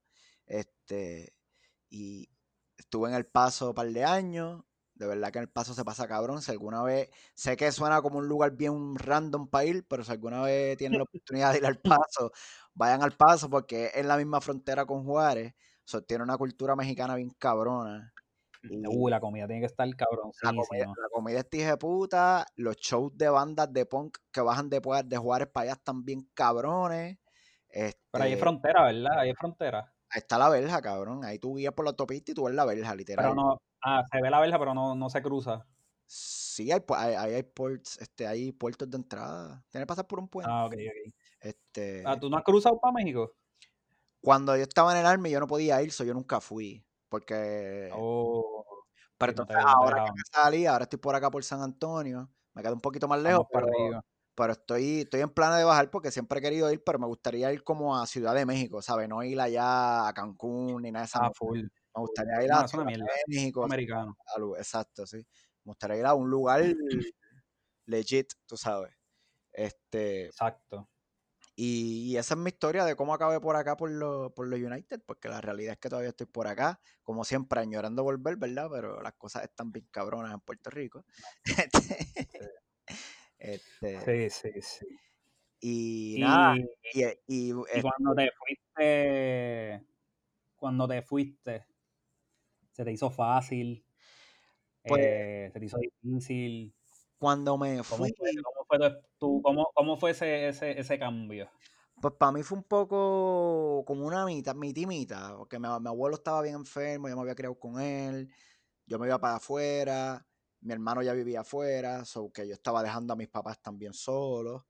Este, y estuve en El Paso un par de años. De verdad que en El Paso se pasa cabrón. Si alguna vez, sé que suena como un lugar bien random para ir, pero si alguna vez tienen la oportunidad de ir al Paso, vayan al Paso porque es la misma frontera con Juárez. Tiene una cultura mexicana bien cabrona. Uh, la comida tiene que estar la comida, cabroncísima. la comida es tije puta, los shows de bandas de punk que bajan de, de Juárez para allá están bien cabrones. Pero ahí es Este, frontera, ¿verdad? Ahí es frontera. ahí está la verja, cabrón. Ahí tú guías por la autopista y tú ves la verja, Pero literal. no, ah, se ve la verja, pero no, no se cruza. Sí, hay, hay, ahí hay ports, este, hay puertos de entrada. Tienes que pasar por un puente. Ah, ok, ok. Este, Ah, ¿tú no has cruzado para México? cuando yo estaba en el Army, yo no podía ir, so yo nunca fui. Porque Oh, Pero entonces no ahora que me salí, ahora estoy por acá por San Antonio, me quedo un poquito más lejos, para pero pero estoy, estoy en plan de bajar porque siempre he querido ir, pero me gustaría ir como a Ciudad de México, ¿sabes? No ir allá a Cancún ni nada de esa. Ah, full. Me gustaría ir a No, Ciudad de México. Americano. a exacto, sí. Me gustaría ir a un lugar legit, tú sabes. Este, Exacto. Y, y esa es mi historia de cómo acabé por acá por los por los United, porque la realidad es que todavía estoy por acá, como siempre, añorando volver, ¿verdad? Pero las cosas están bien cabronas en Puerto Rico. Este, Sí, sí, sí. y, Y, nada, y, y, y eh, cuando te fuiste, cuando te fuiste, se te hizo fácil, Pues- eh, se te hizo difícil. cuando me ¿Cómo fui, fue, tu- cómo, cómo fue ese, ese, ese cambio? pues para mí fue un poco como una mitad, mitimita, porque mi, mi abuelo estaba bien enfermo, yo me había criado con él, yo me iba para afuera, mi hermano ya vivía afuera, so que yo estaba dejando a mis papás también solos,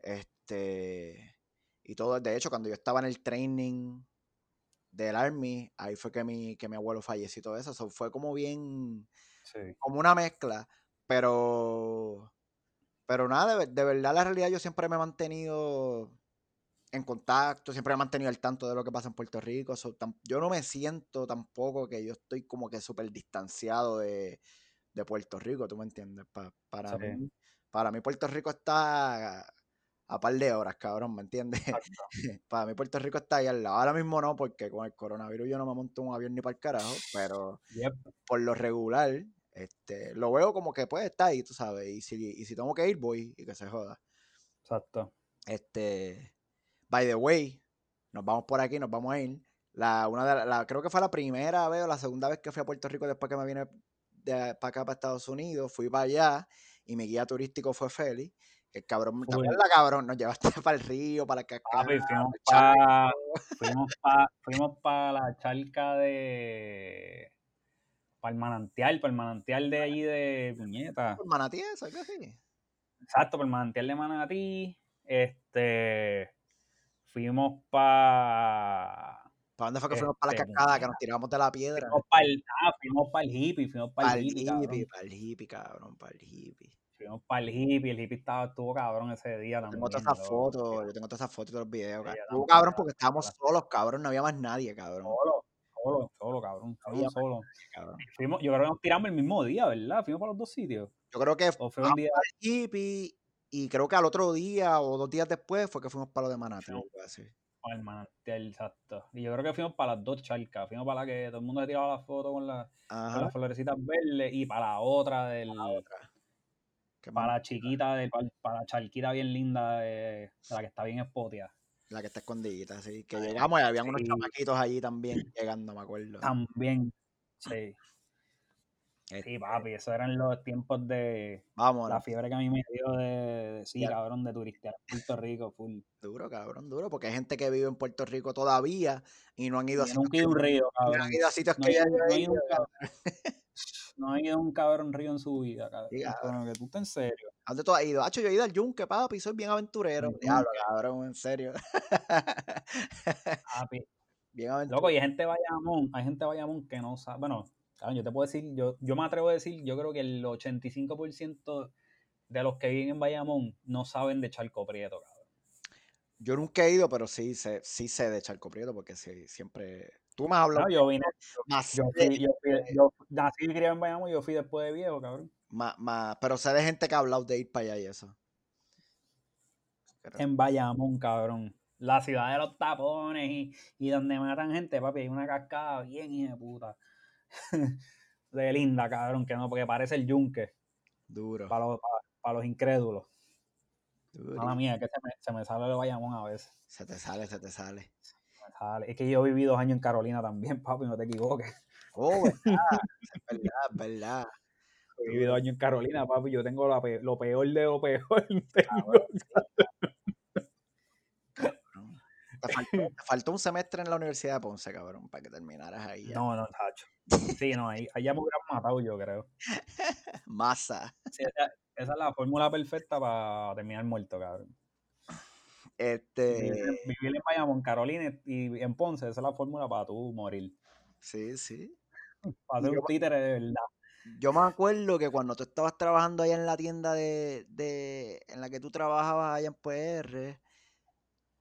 este, y todo, de hecho, cuando yo estaba en el training del Army, ahí fue que mi, que mi abuelo falleció y todo eso, so fue como bien, Sí. como una mezcla, pero, pero nada, de, de verdad la realidad yo siempre me he mantenido en contacto, siempre me he mantenido al tanto de lo que pasa en Puerto Rico, so, tam- yo no me siento tampoco que yo estoy como que súper distanciado de, de Puerto Rico, ¿tú me entiendes? Pa- para, Sí. mí, para mí Puerto Rico está a, par de horas, cabrón, ¿me entiendes? Para mí Puerto Rico está ahí al lado, ahora mismo no, porque con el coronavirus yo no me monto un avión ni para el carajo, pero Yep. por lo regular, este, lo veo como que pues está ahí, tú sabes, y si, y si tengo que ir, voy y que se joda. Exacto. Este, by the way, nos vamos por aquí, nos vamos a ir. La, una de la, la- creo que fue la primera vez o la segunda vez que fui a Puerto Rico después que me vine de, para acá, para Estados Unidos, fui para allá y mi guía turístico fue Félix. El cabrón, ¿te Full. acuerdas, cabrón? Nos llevaste para el río, para la cascada, Papi, fuimos para el fuimos pa, fuimos pa la charca de para el manantial, para el manantial de allí de puñeta. por Manatí, eso, algo así. Exacto, para el manantial de Manatí. Este fuimos para ¿Para dónde fue que fuimos? Para la Este, cascada, que nos tiramos de la piedra. fuimos para el, ah, fuimos para el hippie, fuimos para Para el el hippie, para el hippie, cabrón, para el hippie. Fuimos para el hippie, el hippie estaba, estuvo cabrón ese día Yo también. tengo todas esas fotos, yo tengo todas esas fotos y todos los videos. Sí, Estuvo cabrón porque estábamos solos, cabrón, no había más nadie, cabrón. Solo, solo, solo, cabrón. Fuimos nadie, cabrón. Fuimos, yo creo que nos tiramos el mismo día, ¿verdad? Fuimos para los dos sitios. Yo creo que O fue un día. hippie y creo que al otro día o dos días después fue que fuimos para lo de Manatí. Para el manantial, exacto. Y yo creo que fuimos para las dos charcas. Fuimos para la que todo el mundo se tiraba la foto con, la, con Ajá. las florecitas verdes y para la otra, del, La otra. Que para la chiquita, de, para, para la charquita bien linda, de, de la que está bien espoteada. La que está escondidita, así. Que llegamos y habían unos Sí. chamaquitos allí también llegando, me acuerdo. También, sí. Este, Sí, papi, esos eran los tiempos de la Vámonos. fiebre que a mí me dio de, de- sí, cabrón, de turistear en Puerto Rico, full. Duro, cabrón, duro, porque hay gente que vive en Puerto Rico todavía y no han ido a sitios nunca ido un río, no han ido a sitios No que ya no ido no he ido a un cabrón río en su vida, cabrón. Sí, cabrón. Que tú estás en serio. ¿A dónde tú has ido? Hacho, yo he ido al yunque, papi, soy bien aventurero. Diablo, cabrón, en serio. Papi, bien Loco, aventurero. y hay gente de Bayamón, hay gente de Bayamón que no sabe. Bueno, cabrón, yo te puedo decir, yo, yo me atrevo a decir, yo creo que el 85% de los que viven en Bayamón no saben de Charco Prieto, cabrón. Yo nunca he ido, pero sí sé, sí sé de Charco Prieto, porque sí, siempre... Tú me has hablado yo vine, yo yo fui, yo nací y crié en Bayamón y yo fui después de viejo, cabrón. Más- más- pero sé de gente que ha hablado de ir para allá y eso. Pero- En Bayamón, cabrón. La ciudad de los tapones y, y donde matan gente, papi, hay una cascada bien hija de puta. de linda, cabrón, que no, porque parece el yunque Duro. para los, para, para los incrédulos. Mala mía, que se me, se me sale el Bayamón a veces. Se te sale, se te sale. Se me sale. Es que yo viví dos años en Carolina también, papi, no te equivoques. Oh, verdad, es verdad, es verdad. Yo viví dos años en Carolina, papi, yo tengo la pe- lo peor de lo peor. Tengo. cabrón. Te faltó, te faltó un semestre en la Universidad de Ponce, cabrón, para que terminaras ahí ya. No, no, tacho. Sí, no, ahí, ahí ya me hubieran matado yo, creo. Masa. Sí, esa, esa es la fórmula perfecta para terminar muerto, cabrón. Este, Vivir, en- vivir en Bayamón, Carolina y en Ponce, esa es la fórmula para tú morir. sí, sí. Para ser un títere de verdad. Yo me acuerdo que cuando tú estabas trabajando allá en la tienda de, de en la que tú trabajabas allá en PR,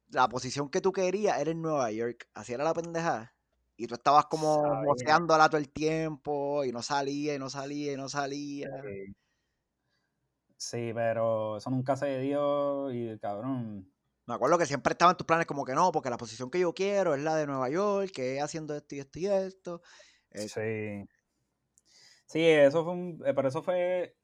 la posición que tú querías era en Nueva York. Así era la pendejada. Y tú estabas como boceándola todo el tiempo y no salía y no salía y no salía. Sí. pero eso nunca se dio y cabrón. Me acuerdo que siempre estaban tus planes como que no, porque la posición que yo quiero es la de Nueva York, que es haciendo esto y esto y esto. Sí. Sí, eso fue un, eh, pero eso fue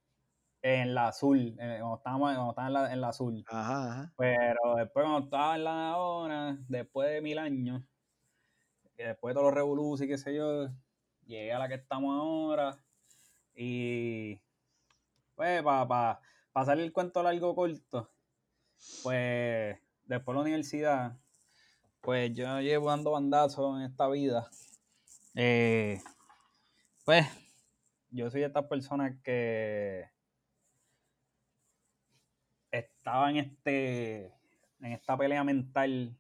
en la azul, cuando estábamos, cuando estaba en la, en la azul. Ajá, ajá. Pero después cuando estaba en la ahora, después de mil años, después de todos los revoluciones y qué sé yo, llegué a la que estamos ahora. Y pues para pa, pasar el cuento largo corto, pues después de la universidad, pues yo llevo dando bandazos en esta vida. Eh, pues yo soy de estas personas que estaba en este en esta pelea mental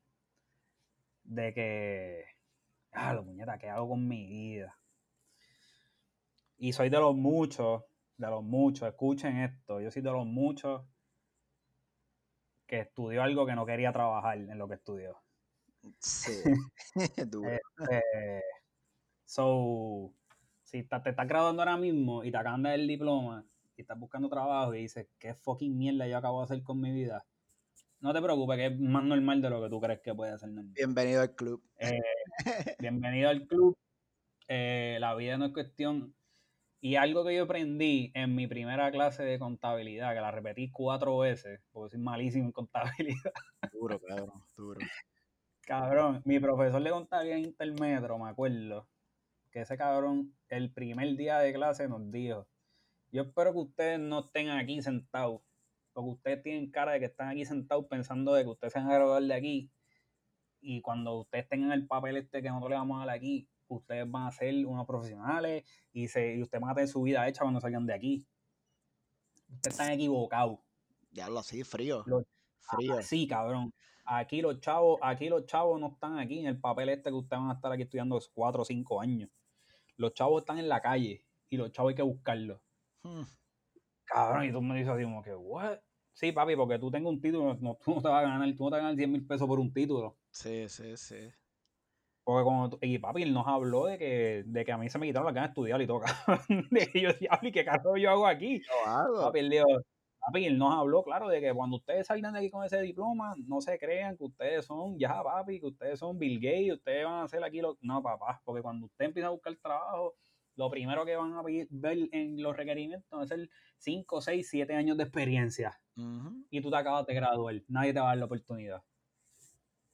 de que ah, lo muñeca, ¿qué hago con mi vida? Y soy de los muchos, de los muchos, escuchen esto, yo soy de los muchos que estudió algo que no quería trabajar en lo que estudió. Sí, duro. Este, so, si te, te estás graduando ahora mismo y te acaban de dar el diploma y estás buscando trabajo y dices, ¿qué fucking mierda yo acabo de hacer con mi vida? No te preocupes, que es más normal de lo que tú crees que puede ser normal. Bienvenido al club. Eh, bienvenido al club. Eh, la vida no es cuestión. Y algo que yo aprendí en mi primera clase de contabilidad, que la repetí cuatro veces, porque soy malísimo en contabilidad. Duro, cabrón, duro. Cabrón, mi profesor de contabilidad intermetro, me acuerdo, que ese cabrón, el primer día de clase nos dijo, yo espero que ustedes no estén aquí sentados, porque ustedes tienen cara de que están aquí sentados pensando de que ustedes se van a graduar de aquí, y cuando ustedes tengan el papel este que nosotros le vamos a dar aquí, ustedes van a ser unos profesionales y, se, y ustedes van a tener su vida hecha cuando salgan de aquí. Ustedes están equivocados. Ya lo así, frío. frío. Sí, cabrón. Aquí los chavos, aquí los chavos no están aquí en el papel este que ustedes van a estar aquí estudiando cuatro o cinco años. Los chavos están en la calle y los chavos hay que buscarlos. Hmm. Cabrón, y tú me dices así como que, ¿what? Sí, papi, porque tú tengas un título, no, tú no te vas a ganar, tú no te vas a ganar 10 mil pesos por un título. Sí, sí, sí. Porque como, y papi, él nos habló de que, de que a mí se me quitaron las ganas de estudiar y todo, de que yo decía, ¿qué carajo yo hago aquí? hago. Papi, él dijo, papi, él nos habló, claro, de que cuando ustedes salgan de aquí con ese diploma, no se crean que ustedes son, ya, papi, que ustedes son Bill Gates, ustedes van a hacer aquí lo... No, papá, porque cuando usted empieza a buscar trabajo, lo primero que van a ver en los requerimientos a ser 5, 6, 7 años de experiencia. Y tú te acabas de graduar, nadie te va a dar la oportunidad.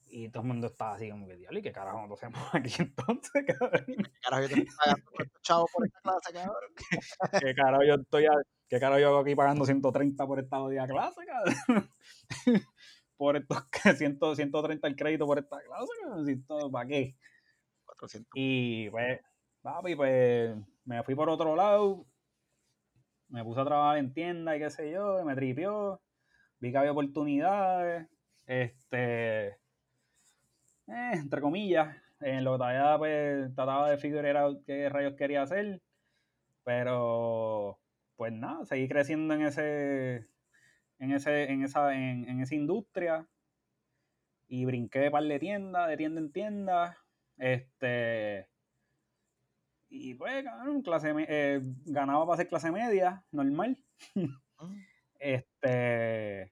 Y todo el mundo estaba así como que, diablo, ¿y qué carajo nosotros hacemos aquí entonces, cabrón? ¿Qué carajo yo estoy pagando por esta clase, cabrón? ¿Qué carajo yo estoy, qué carajo yo hago aquí pagando 130 por esta día clase, cabrón? por estos 100, 130 el crédito por esta clase, cabrón, ¿para qué? 400. Y pues, papi, pues me fui por otro lado, me puse a trabajar en tienda y qué sé yo, me tripió, vi que había oportunidades, este eh, entre comillas, en lo que todavía pues, trataba de figurar qué rayos quería hacer, pero pues nada, seguí creciendo en ese, en ese, en esa, en, esa industria y brinqué de par de tiendas, de tienda en tienda, este y pues clase eh, ganaba para ser clase media, normal. Ah. este,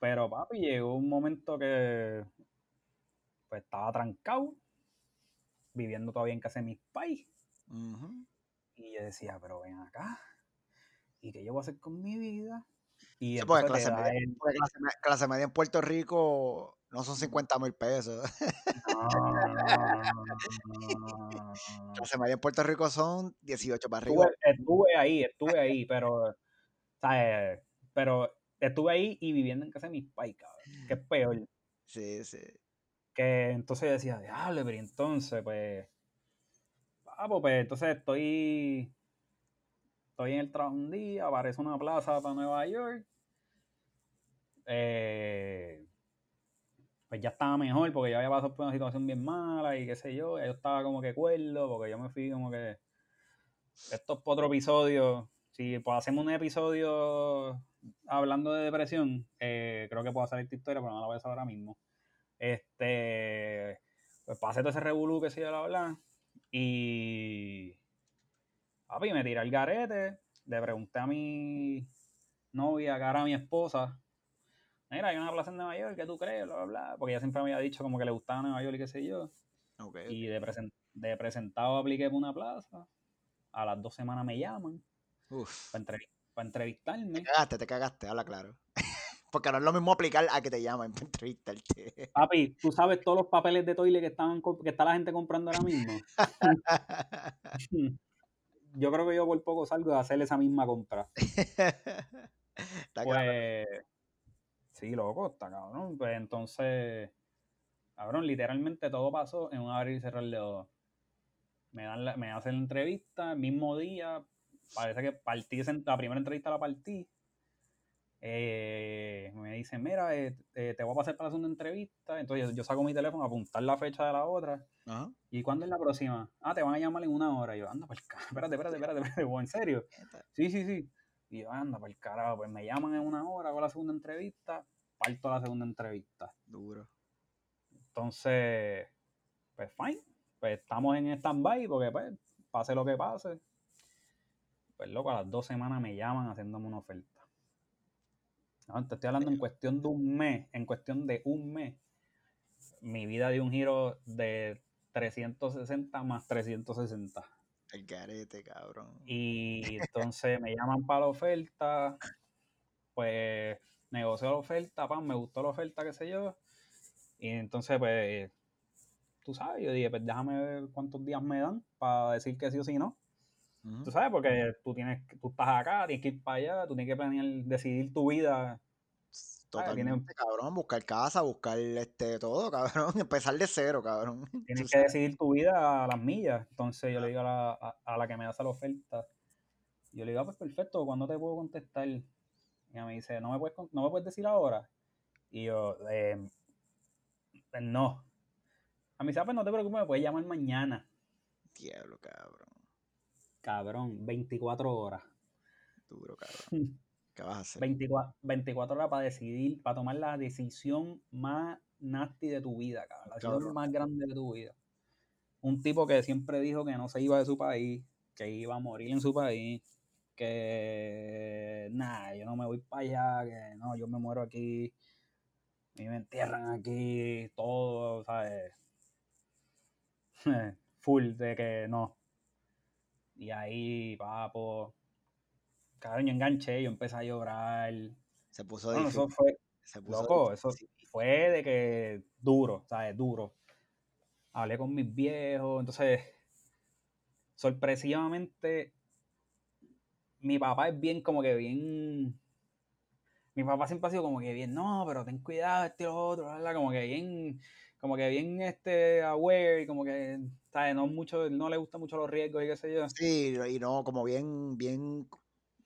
pero papi, llegó un momento que pues estaba trancado, viviendo todavía en casa de mis pais. Y yo decía, pero ven acá, ¿y qué yo voy a hacer con mi vida? Y porque clase, media, en... clase, media, en Puerto Rico no son 50 mil pesos. clase media en Puerto Rico son 18 para arriba. Estuve, ahí, estuve ahí, pero, ¿sabes? Pero estuve ahí y viviendo en casa de mis pais, cabrón. Que es peor. Sí, sí. Que entonces decía, diable, pero entonces, pues, vamos, pues entonces estoy, estoy en el trabajo un día, aparece una plaza para Nueva York. Eh, pues ya estaba mejor porque ya había pasado por una situación bien mala y qué sé yo, yo estaba como que cuerdo porque yo me fui como que esto es otro episodio. Si pues, hacemos un episodio hablando de depresión, eh, creo que puedo hacer esta historia, pero no la voy a hacer ahora mismo. Este, pues pasé todo ese revolú que se iba a hablar. Y. Papi, me tiré al garete. Le pregunté a mi novia, que ahora mi esposa. Mira, hay una plaza en Nueva York, ¿qué tú crees? Bla, bla, bla. Porque ella siempre me había dicho como que le gustaba Nueva York y qué sé yo. Y de, de presentado apliqué por una plaza. A las dos semanas me llaman. Uf. Para, entrevistarme. Te cagaste, te cagaste, habla claro. Porque no es lo mismo aplicar a que te llamen para entrevistarte. Papi, tú sabes todos los papeles de toile que, estaban, que está la gente comprando ahora mismo. yo creo que yo por poco salgo de hacer esa misma compra. pues, sí, loco, está cabrón. Pues entonces, cabrón, literalmente todo pasó en un abrir y cerrar de ojos. Me, dan la, me hacen la entrevista el mismo día. Parece que partí, la primera entrevista la partí. Eh, me dicen, mira, eh, te voy a pasar para hacer una entrevista. Entonces yo saco mi teléfono, apuntar la fecha de la otra. ¿Y cuándo es la próxima? Ah, te van a llamar en una hora. Y yo, anda, para el carajo, espérate, espérate, espérate, espérate, ¿en serio? Sí, sí, sí. Y yo, anda, para el carajo, pues me llaman en una hora, hago la segunda entrevista, parto la segunda entrevista. Duro. Entonces, pues fine. Pues estamos en stand-by porque, pues, pase lo que pase. Pues loco, a las dos semanas me llaman haciéndome una oferta. No, te estoy hablando en cuestión de un mes, en cuestión de un mes. Mi vida dio un giro de 360 más 360. El carete, cabrón. Y entonces me llaman para la oferta, pues negocio la oferta, pan, me gustó la oferta, qué sé yo. Y entonces, pues, tú sabes, yo dije, pues déjame ver cuántos días me dan para decir que sí o sí no. Tú sabes, porque tú tienes, tú estás acá, tienes que ir para allá, tú tienes que planear, decidir tu vida. Totalmente, cabrón, buscar casa, buscar este todo, cabrón, empezar de cero, cabrón. Tienes que decidir tu vida a las millas. Entonces yo le digo a la, a, la que me hace la oferta, yo le digo, ah, pues perfecto, ¿cuándo te puedo contestar? Y ella me dice, ¿no me puedes, no me puedes decir ahora? Y yo, eh, pues no. A mí, ¿sabes? No te preocupes, me puedes llamar mañana. Diablo, cabrón cabrón, 24 horas. Duro, cabrón. ¿Qué vas a hacer? 24, horas para decidir, para tomar la decisión más nasty de tu vida, cabrón. La decisión más grande de tu vida. Un tipo que siempre dijo que no se iba de su país, que iba a morir en su país, que nada, yo no me voy para allá, que no, yo me muero aquí, y me entierran aquí, todo, ¿sabes? Full de que no, y ahí, papo, cabrón, yo enganché, yo empecé a llorar. Se puso difícil. Eso fue, se puso loco, eso fue de que duro, ¿sabes? Duro. Hablé con mis viejos, entonces, sorpresivamente, mi papá es bien, como que bien. Mi papá siempre ha sido como que bien, no, pero ten cuidado, este y lo otro, ¿verdad? Como que bien como que bien este aware y como que ¿sabes? no mucho no le gusta mucho los riesgos y qué sé yo sí y no como bien bien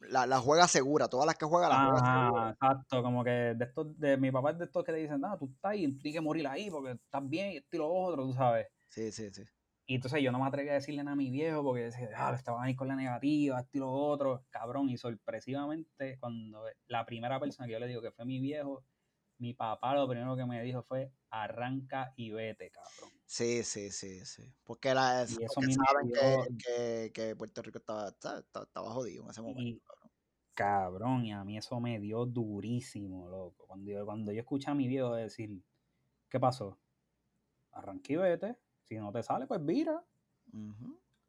la, la juega segura todas las que juega la juega segura exacto como que de estos de mi papá es de estos que te dicen no tú estás ahí tienes que morir ahí porque estás bien y esto y lo otro tú sabes sí sí sí y entonces yo no me atreví a decirle nada a mi viejo porque decía, ah, estaban ahí con la negativa, esto y lo otro, cabrón. Y sorpresivamente, cuando la primera persona que yo le digo que fue mi viejo, mi papá lo primero que me dijo fue arranca y vete, cabrón. Sí, sí, sí, sí. Porque, la, eso saben que, que, Puerto Rico estaba, estaba, jodido en ese momento. cabrón. cabrón, y a mí eso me dio durísimo, loco. Cuando yo, cuando yo escuché a mi viejo decir, ¿qué pasó? Arranca y vete. Si no te sale, pues vira.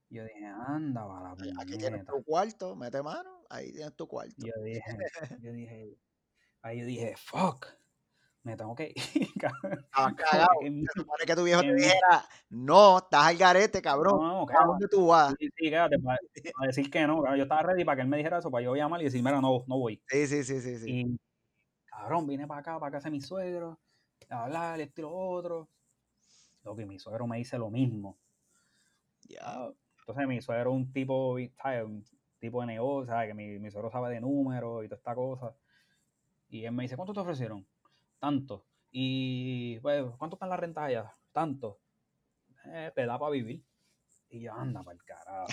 Yo dije, anda, va la Aquí tienes tu cuarto, mete mano, ahí tienes tu cuarto. Yo dije, yo dije, ahí yo dije, fuck me tengo que ir. Estabas cagado. Se supone que tu viejo te dijera, no, estás al garete, cabrón. No, ¿A dónde tú vas? Sí, sí, quédate, para, decir que no. Yo estaba ready para que él me dijera eso, para yo llamar y decir, mira, no, no voy. Sí, sí, sí, sí. sí. Y, cabrón, vine para acá, para casa de mi suegro, a hablar, esto y lo otro. Lo que mi suegro me dice lo mismo. Ya. Entonces, mi suegro es un tipo, ¿sabes? Un tipo de negocio, ¿sabes? Que mi, mi suegro sabe de números y toda esta cosa. Y él me dice, ¿cuánto te ofrecieron? Tanto. Y pues, ¿cuánto están las rentas allá? Tanto. Eh, te da para vivir. Y yo, anda para el carajo.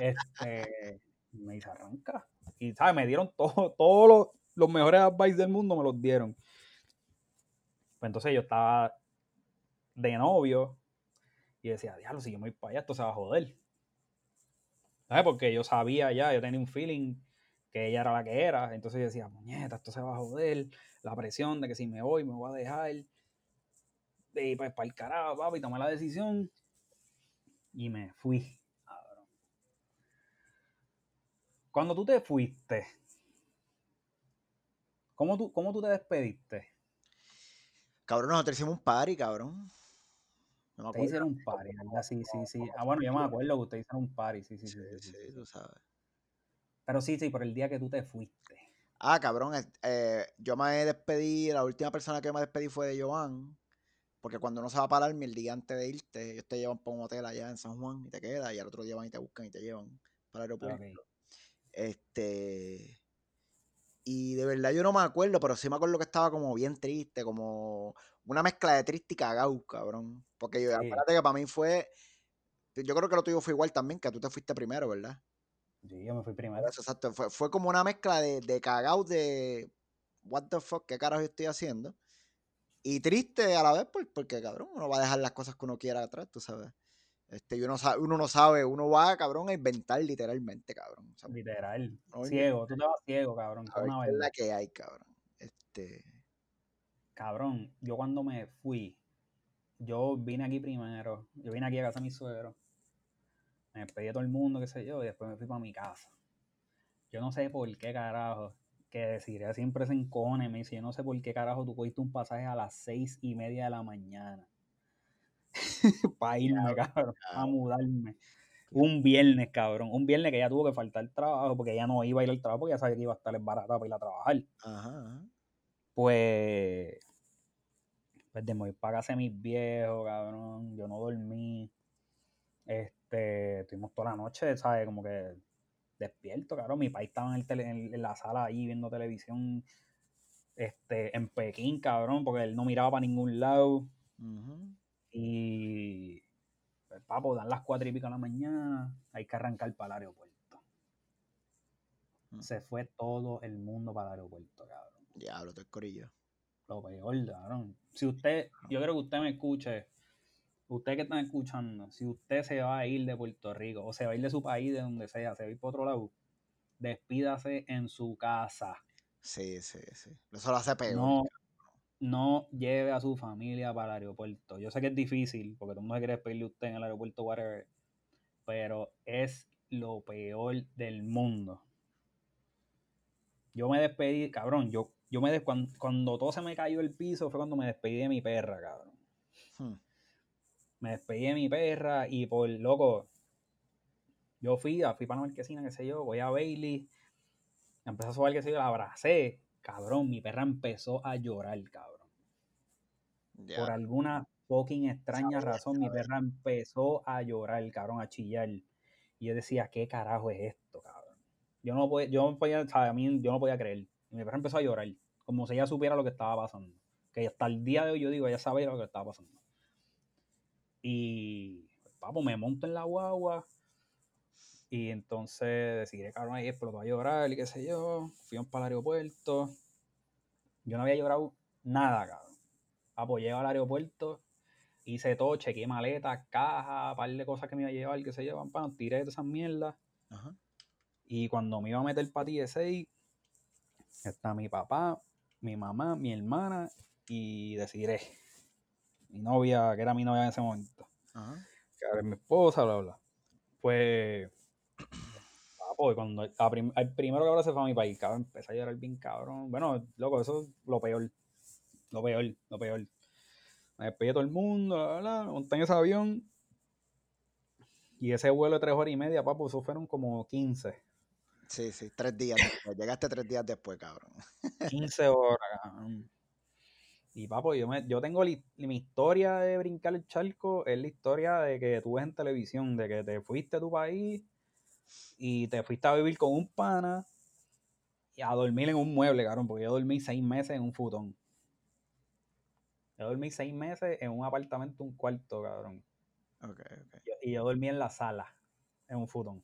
este, me dice, arranca. Y, ¿sabes? Me dieron todo, todos los, los mejores advice del mundo, me los dieron. Pues entonces yo estaba de novio y decía, diablo, si yo me voy para allá, esto se va a joder. ¿Sabes? Porque yo sabía ya, yo tenía un feeling que ella era la que era. Entonces yo decía, muñeta, esto se va a joder. La presión de que si me voy, me voy a dejar. Y pues para el carajo, papi, tomé la decisión y me fui. Cuando tú te fuiste, ¿cómo tú, cómo tú te despediste? Cabrón, nosotros hicimos un party, cabrón. No me hicieron un party, ¿verdad? Sí, sí, sí. Ah, bueno, yo me acuerdo que ustedes hicieron un party, sí, sí, sí. Sí, sí, tú sabes. Pero sí, sí, por el día que tú te fuiste. Ah, cabrón, eh, yo me despedí, la última persona que me despedí fue de Joan, porque cuando uno se va a parar, el día antes de irte, ellos te llevan para un hotel allá en San Juan y te quedas, y al otro día van y te buscan y te llevan para el aeropuerto. Este. Y de verdad yo no me acuerdo, pero sí me acuerdo que estaba como bien triste, como una mezcla de triste y cagao, cabrón. Porque yo, acuérdate que para mí fue. Yo creo que lo tuyo fue igual también, que tú te fuiste primero, ¿verdad? Sí, yo me fui primero. exacto. Fue, como una mezcla de, de cagao de. What the fuck, ¿qué carajo estoy haciendo? Y triste a la vez, porque, cabrón, uno va a dejar las cosas que uno quiera atrás, tú sabes. Este, y uno, sabe, uno no sabe, uno va, cabrón, a inventar literalmente, cabrón. Literal. ciego, tú te vas ciego, cabrón. A es la que hay, cabrón. Este. Cabrón, yo cuando me fui, yo vine aquí primero, yo vine aquí a casa de mi suegro, me despedí de todo el mundo, qué sé yo, y después me fui para mi casa. Yo no sé por qué carajo, que decir, siempre se encone, me dice, yo no sé por qué carajo tú cogiste un pasaje a las seis y media de la mañana. para irme, cabrón, a mudarme. Un viernes, cabrón. Un viernes que ella tuvo que faltar el trabajo porque ella no iba a ir al trabajo porque ya sabía que iba a estar embarazada para ir a trabajar. Ajá. Pues, pues de morir para casa de mis viejos, cabrón. Yo no dormí. Este, estuvimos toda la noche, ¿sabes? Como que despierto, cabrón. Mi país estaba en, el en, la sala ahí viendo televisión este, en Pekín, cabrón, porque él no miraba para ningún lado. Y pues, papo, dan las cuatro y pico de la mañana, hay que arrancar para el aeropuerto. Mm. Se fue todo el mundo para el aeropuerto, cabrón. Diablo, te corillo. Lo peor, cabrón. Si usted, yo creo que usted me escuche, usted que está escuchando, si usted se va a ir de Puerto Rico o se va a ir de su país, de donde sea, se va a ir para otro lado, despídase en su casa. Sí, sí, sí. Eso lo hace peor. No, no lleve a su familia para el aeropuerto. Yo sé que es difícil, porque todo el mundo quiere despedirle a usted en el aeropuerto, whatever, pero es lo peor del mundo. Yo me despedí, cabrón, yo, yo me cuando, todo se me cayó el piso fue cuando me despedí de mi perra, cabrón. Hmm. Me despedí de mi perra y por loco, yo fui, fui para una marquesina, qué sé yo, voy a Bailey, empecé a subir, qué sé yo, la abracé, Cabrón, mi perra empezó a llorar, cabrón. Por alguna fucking extraña razón, mi perra empezó a llorar, cabrón, a chillar. Y yo decía, ¿qué carajo es esto, cabrón? Yo no podía, yo no podía, A mí, yo no podía creer. Y mi perra empezó a llorar, como si ella supiera lo que estaba pasando. Que hasta el día de hoy yo digo, ella sabía lo que estaba pasando. Y, pues, papo, me monto en la guagua, y entonces decidí, cabrón, ahí explotó a llorar y qué sé yo. Fuimos para el aeropuerto. Yo no había llorado nada, cabrón. Apoyé al aeropuerto, hice todo, chequeé maletas, cajas, par de cosas que me iba a llevar, qué sé yo, pam, tiré de esas mierdas. Y cuando me iba a meter para ti de 6, está mi papá, mi mamá, mi hermana y decidí mi novia, que era mi novia en ese momento. Que era mi esposa, bla, bla. Pues cuando el primero que ahora se fue a mi país, cabrón, empecé a llorar bien cabrón. Bueno, loco, eso es lo peor. Lo peor, lo peor. Me despedí todo el mundo, bla, bla, monté en ese avión. Y ese vuelo de tres horas y media, papo, eso fueron como 15. Sí, sí, tres días después. Llegaste tres días después, cabrón. 15 horas, cabrón. Y papo, yo, me, yo tengo mi historia de brincar el charco, es la historia de que tú ves en televisión, de que te fuiste a tu país y te fuiste a vivir con un pana y a dormir en un mueble, cabrón, porque yo dormí seis meses en un futón. Yo dormí seis meses en un apartamento, un cuarto, cabrón. Okay, okay. Y yo dormí en la sala, en un futón.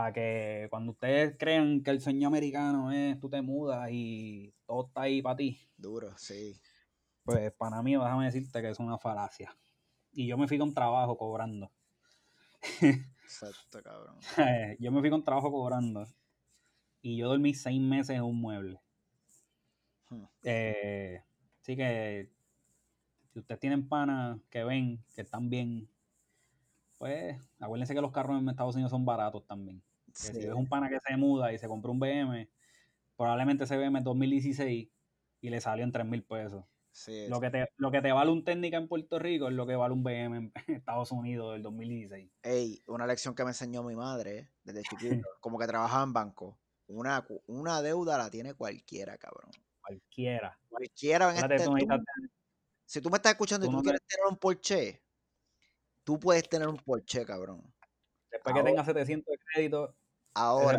Para que cuando ustedes crean que el sueño americano es tú te mudas y todo está ahí para ti. Duro, sí. Pues para mí, déjame decirte que es una falacia. Y yo me fui con trabajo cobrando. Exacto, cabrón. yo me fui con trabajo cobrando. Y yo dormí seis meses en un mueble. Hmm. Eh, así que si ustedes tienen panas que ven que están bien, pues acuérdense que los carros en Estados Unidos son baratos también. Si ves un pana que se muda y se compró un BM, probablemente ese BM es 2016 y le salió en 3 mil pesos. lo, que te, lo que te vale un técnica en Puerto Rico es lo que vale un BM en Estados Unidos del 2016. Ey, una lección que me enseñó mi madre desde chiquito, como que trabajaba en banco. Una, una deuda la tiene cualquiera, cabrón. Cualquiera. Cualquiera en este, Si tú me estás escuchando y tú, quieres tener un Porsche, tú puedes tener un Porsche, cabrón. Después que tengas 700 de crédito, ahora,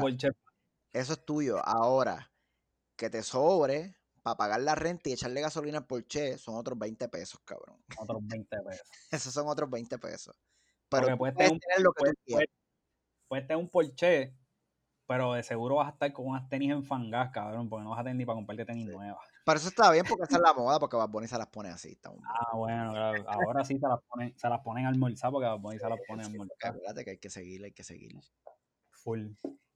eso es tuyo. Ahora, que te sobre para pagar la renta y echarle gasolina al Porsche son otros 20 pesos, cabrón. Otros 20 pesos. Esos son otros 20 pesos. Pero puedes, tener, lo que puedes tener un Porsche pero de seguro vas a estar con unas tenis enfangadas, cabrón, porque no vas a tener ni para comprarte tenis nuevas. Pero eso está bien porque esa es la moda, porque Bad Bunny se las pone así. ah, bueno, claro. ahora sí se las ponen, se las ponen a almorzar porque Bad Bunny se las pone a almorzar. Acuérdate que hay que seguir, hay que seguir. Full.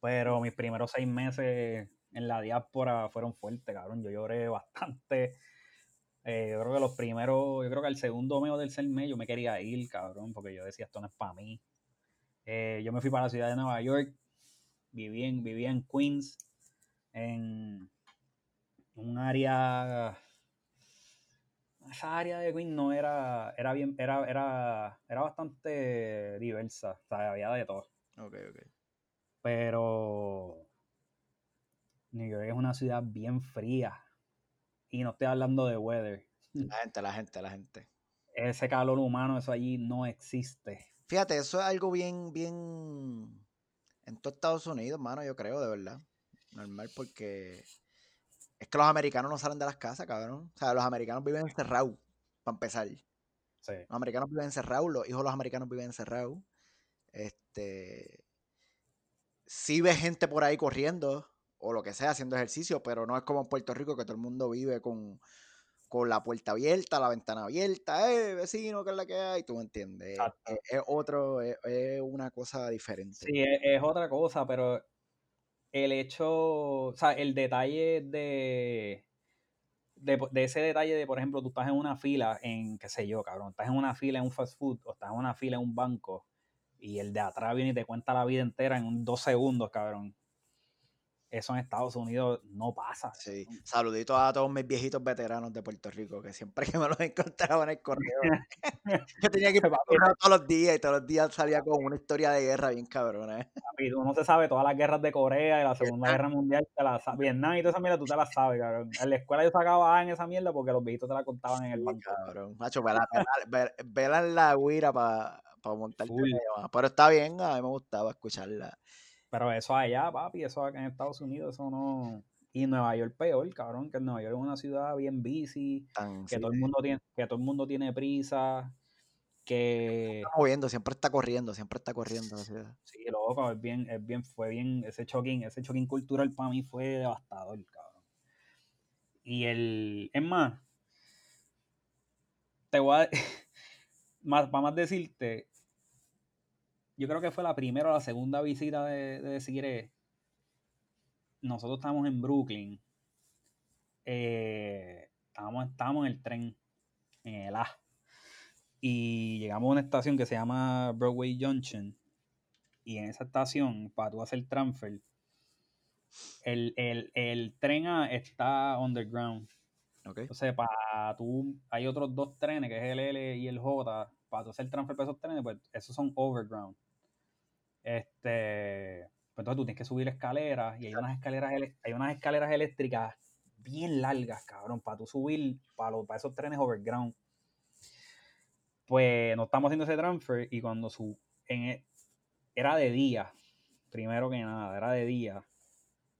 Pero mis primeros seis meses en la diáspora fueron fuertes, cabrón. Yo lloré bastante. Eh, yo creo que los primeros, yo creo que el segundo mes o del mes yo me quería ir, cabrón, porque yo decía, esto no es para mí. Eh, yo me fui para la ciudad de Nueva York vivía en, vivía en Queens, en un área esa área de Queens no era, era bien, era, era, era bastante diversa, o sea, había de todo. Ok, ok. Pero New York es una ciudad bien fría. Y no estoy hablando de weather. La gente, la gente, la gente. Ese calor humano, eso allí no existe. Fíjate, eso es algo bien, bien en todo Estados Unidos, mano, yo creo, de verdad. Normal, porque es que los americanos no salen de las casas, cabrón. O sea, los americanos viven encerrados, para empezar. Sí. Los americanos viven encerrados, los hijos de los americanos viven encerrados. Este. Sí ve gente por ahí corriendo, o lo que sea, haciendo ejercicio, pero no es como en Puerto Rico que todo el mundo vive con con la puerta abierta, la ventana abierta, eh, vecino, que es la que hay, tú me entiendes. Es, otro, es, una cosa diferente. Sí, es, otra cosa, pero el hecho, o sea, el detalle de, de, ese detalle de, por ejemplo, tú estás en una fila en, qué sé yo, cabrón, estás en una fila en un fast food o estás en una fila en un banco y el de atrás viene y te cuenta la vida entera en dos segundos, cabrón eso en Estados Unidos no pasa. Sí, saluditos a todos mis viejitos veteranos de Puerto Rico, que siempre que me los encontraba en el correo, yo tenía que pasar todos los días y todos los días salía con una historia de guerra bien cabrona. ¿eh? uno se sabe todas las guerras de Corea y la Segunda Guerra Mundial, te la Vietnam y toda esa mierda, tú te la sabes, cabrón. En la escuela yo sacaba en esa mierda porque los viejitos te la contaban en el banco. Cabrón, macho, vela, en la guira para montar Pero está bien, a mí me gustaba escucharla. Pero eso allá, papi, eso acá en Estados Unidos, eso no. Y Nueva York peor, cabrón, que Nueva York es una ciudad bien busy, que todo el mundo tiene, que todo el mundo tiene prisa, que está moviendo, siempre está corriendo, siempre está corriendo Sí, loco, es bien, es bien, fue bien, ese choking, ese choking cultural para mí fue devastador, cabrón. Y el, es más, te voy a, más, para más decirte, yo creo que fue la primera o la segunda visita de, de Nosotros estábamos en Brooklyn. Eh, estábamos, estábamos en el tren, en el A. Y llegamos a una estación que se llama Broadway Junction. Y en esa estación, para tú hacer transfer, el, el, tren A está underground. Okay. Entonces, para tú, hay otros dos trenes, que es el L y el J, para tú hacer transfer para esos trenes, pues esos son overground. Este, pues entonces tú tienes que subir escaleras y hay unas escaleras, hay unas escaleras eléctricas bien largas, cabrón, para tú subir para, para esos trenes overground. Pues no estamos haciendo ese transfer y cuando su, en, e, era de día, primero que nada, era de día.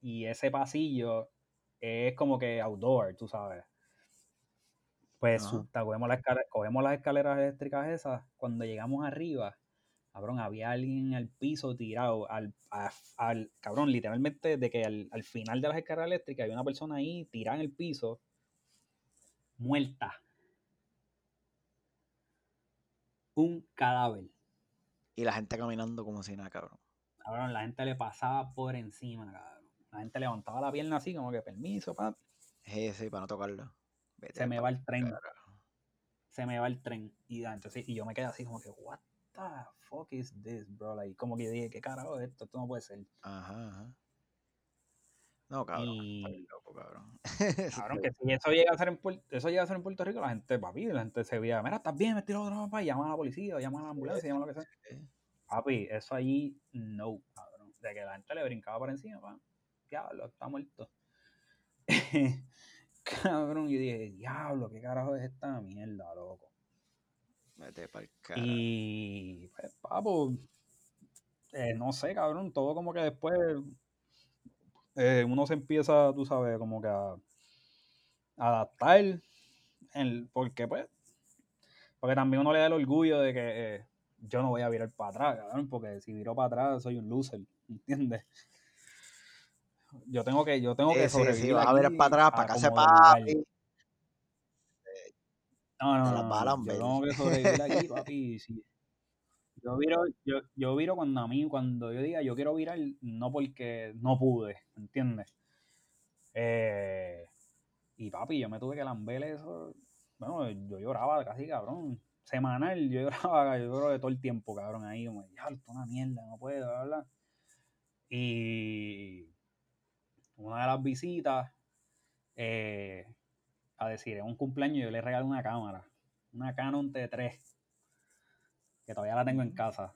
Y ese pasillo es como que outdoor, tú sabes. Pues cogemos, cogemos las escaleras eléctricas esas, cuando llegamos arriba, cabrón, había alguien en el piso tirado, al, al cabrón, literalmente, de que al, final de las escaleras eléctricas había una persona ahí tirada en el piso, muerta. Un cadáver. Y la gente caminando como si nada, cabrón. Cabrón, la gente le pasaba por encima, cabrón. La gente levantaba la pierna así, como que permiso, pa. Sí, sí, para no tocarlo. se me va el tren. Se me va el tren. Y, entonces, y yo me quedé así como que, what the fuck is this, bro? Like, como que dije, ¿qué carajo es esto? Esto no puede ser. Ajá, ajá. No, cabrón. Y... Loco, cabrón. cabrón, que si eso llega a ser en Puerto, eso llega a ser en Puerto Rico, la gente, papi, la gente se veía, mira, estás bien, me tiro otra papá, y llama a la policía, llama a la ambulancia, llama a lo que sea. Papi, eso allí, no, cabrón. De que la gente le brincaba por encima, pa. Diablo, está muerto. cabrón, yo dije, diablo, ¿qué carajo es esta mierda, loco? Vete para el Y, pues, papo, eh, no sé, cabrón, todo como que después eh, uno se empieza, tú sabes, como que a, adaptar, el, porque pues, porque también uno le da el orgullo de que eh, yo no voy a virar para atrás, cabrón, porque si viro para atrás soy un loser, ¿entiendes? Yo tengo que, yo tengo que sobrevivir. Sí, sí, vas a virar para atrás, para que papi. No, no, no, yo tengo que sobrevivir aquí, papi. Yo viro, yo, yo viro cuando a mí, cuando yo diga yo quiero virar, no porque no pude, ¿entiendes? Eh, y papi, yo me tuve que lamber eso. Bueno, yo lloraba casi, cabrón. Semanal, yo lloraba, yo lloro de todo el tiempo, cabrón, ahí, como, ya, una mierda, no puedo, hablar. Y una de las visitas, eh, a decir, en un cumpleaños yo le regalé una cámara, una Canon T3, que todavía la tengo en casa.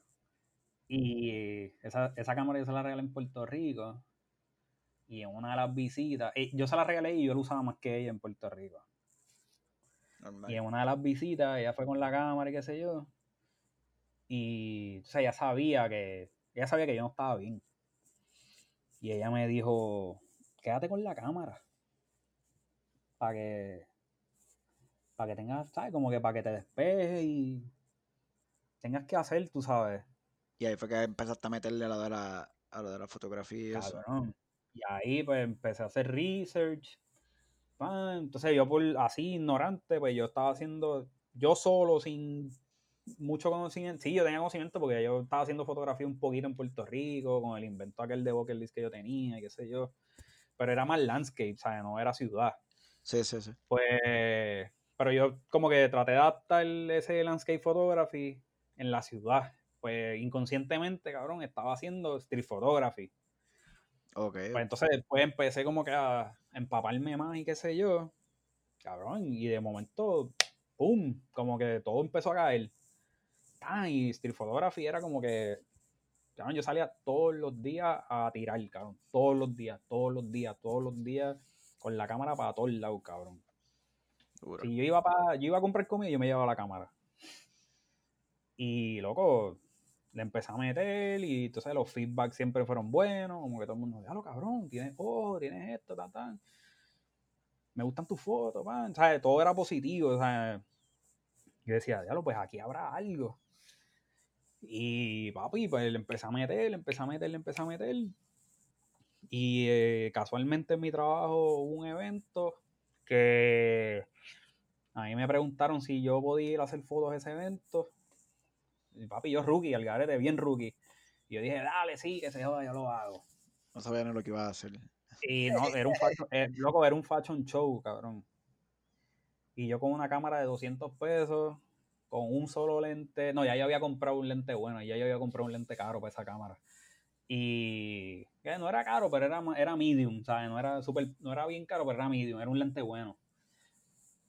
Y esa, cámara yo se la regalé en Puerto Rico. Y en una de las visitas, eh, yo se la regalé y yo la usaba más que ella en Puerto Rico. Y en una de las visitas, ella fue con la cámara y qué sé yo. Y, o sea, ella sabía que, ella sabía que yo no estaba bien. Y ella me dijo, quédate con la cámara. Para que, para que tengas, ¿sabes? Como que para que te despejes y tengas que hacer, tú sabes. Y ahí fue que empezaste a meterle a lo de la, a lo de la fotografía y eso. Y ahí pues empecé a hacer research. Entonces yo por así ignorante, pues yo estaba haciendo, yo solo, sin mucho conocimiento. Sí, yo tenía conocimiento porque yo estaba haciendo fotografía un poquito en Puerto Rico, con el invento aquel de Bucket List que yo tenía y qué sé yo. Pero era más landscape, ¿sabes? No era ciudad. Sí, sí, sí. Pues, pero yo como que traté de adaptar ese landscape photography en la ciudad. Pues inconscientemente, cabrón, estaba haciendo street photography. Ok. Pues entonces después empecé como que a empaparme más y qué sé yo. Cabrón, y de momento, ¡pum! Como que todo empezó a caer. Ah, y street photography era como que, cabrón, yo salía todos los días a tirar, cabrón. Todos los días, todos los días, todos los días, con la cámara para todos lados, cabrón. Si yo iba, para, yo iba a comprar comida, yo me llevaba la cámara. Y, loco, le empecé a meter y entonces los feedbacks siempre fueron buenos, como que todo el mundo, ya lo cabrón, tienes ojo, tienes esto, tal, tal. Me gustan tus fotos, man. ¿sabes? Todo era positivo, sea Yo decía, lo pues aquí habrá algo. Y papi, pues le empecé a meter, le empecé a meter, le empecé a meter. Y eh, casualmente en mi trabajo hubo un evento que a mí me preguntaron si yo podía ir a hacer fotos de ese evento papi, yo rookie, al garete, bien rookie. Y yo dije, dale, sí, que se joda, yo lo hago. No sabía ni lo que iba a hacer. Y no, era un fashion, eh, loco, era un fashion show, cabrón. Y yo con una cámara de 200 pesos, con un solo lente. No, ya yo había comprado un lente bueno, ya yo había comprado un lente caro para esa cámara. Y no era caro, pero era, era medium, ¿sabes? No era, super, no era bien caro, pero era medium, era un lente bueno.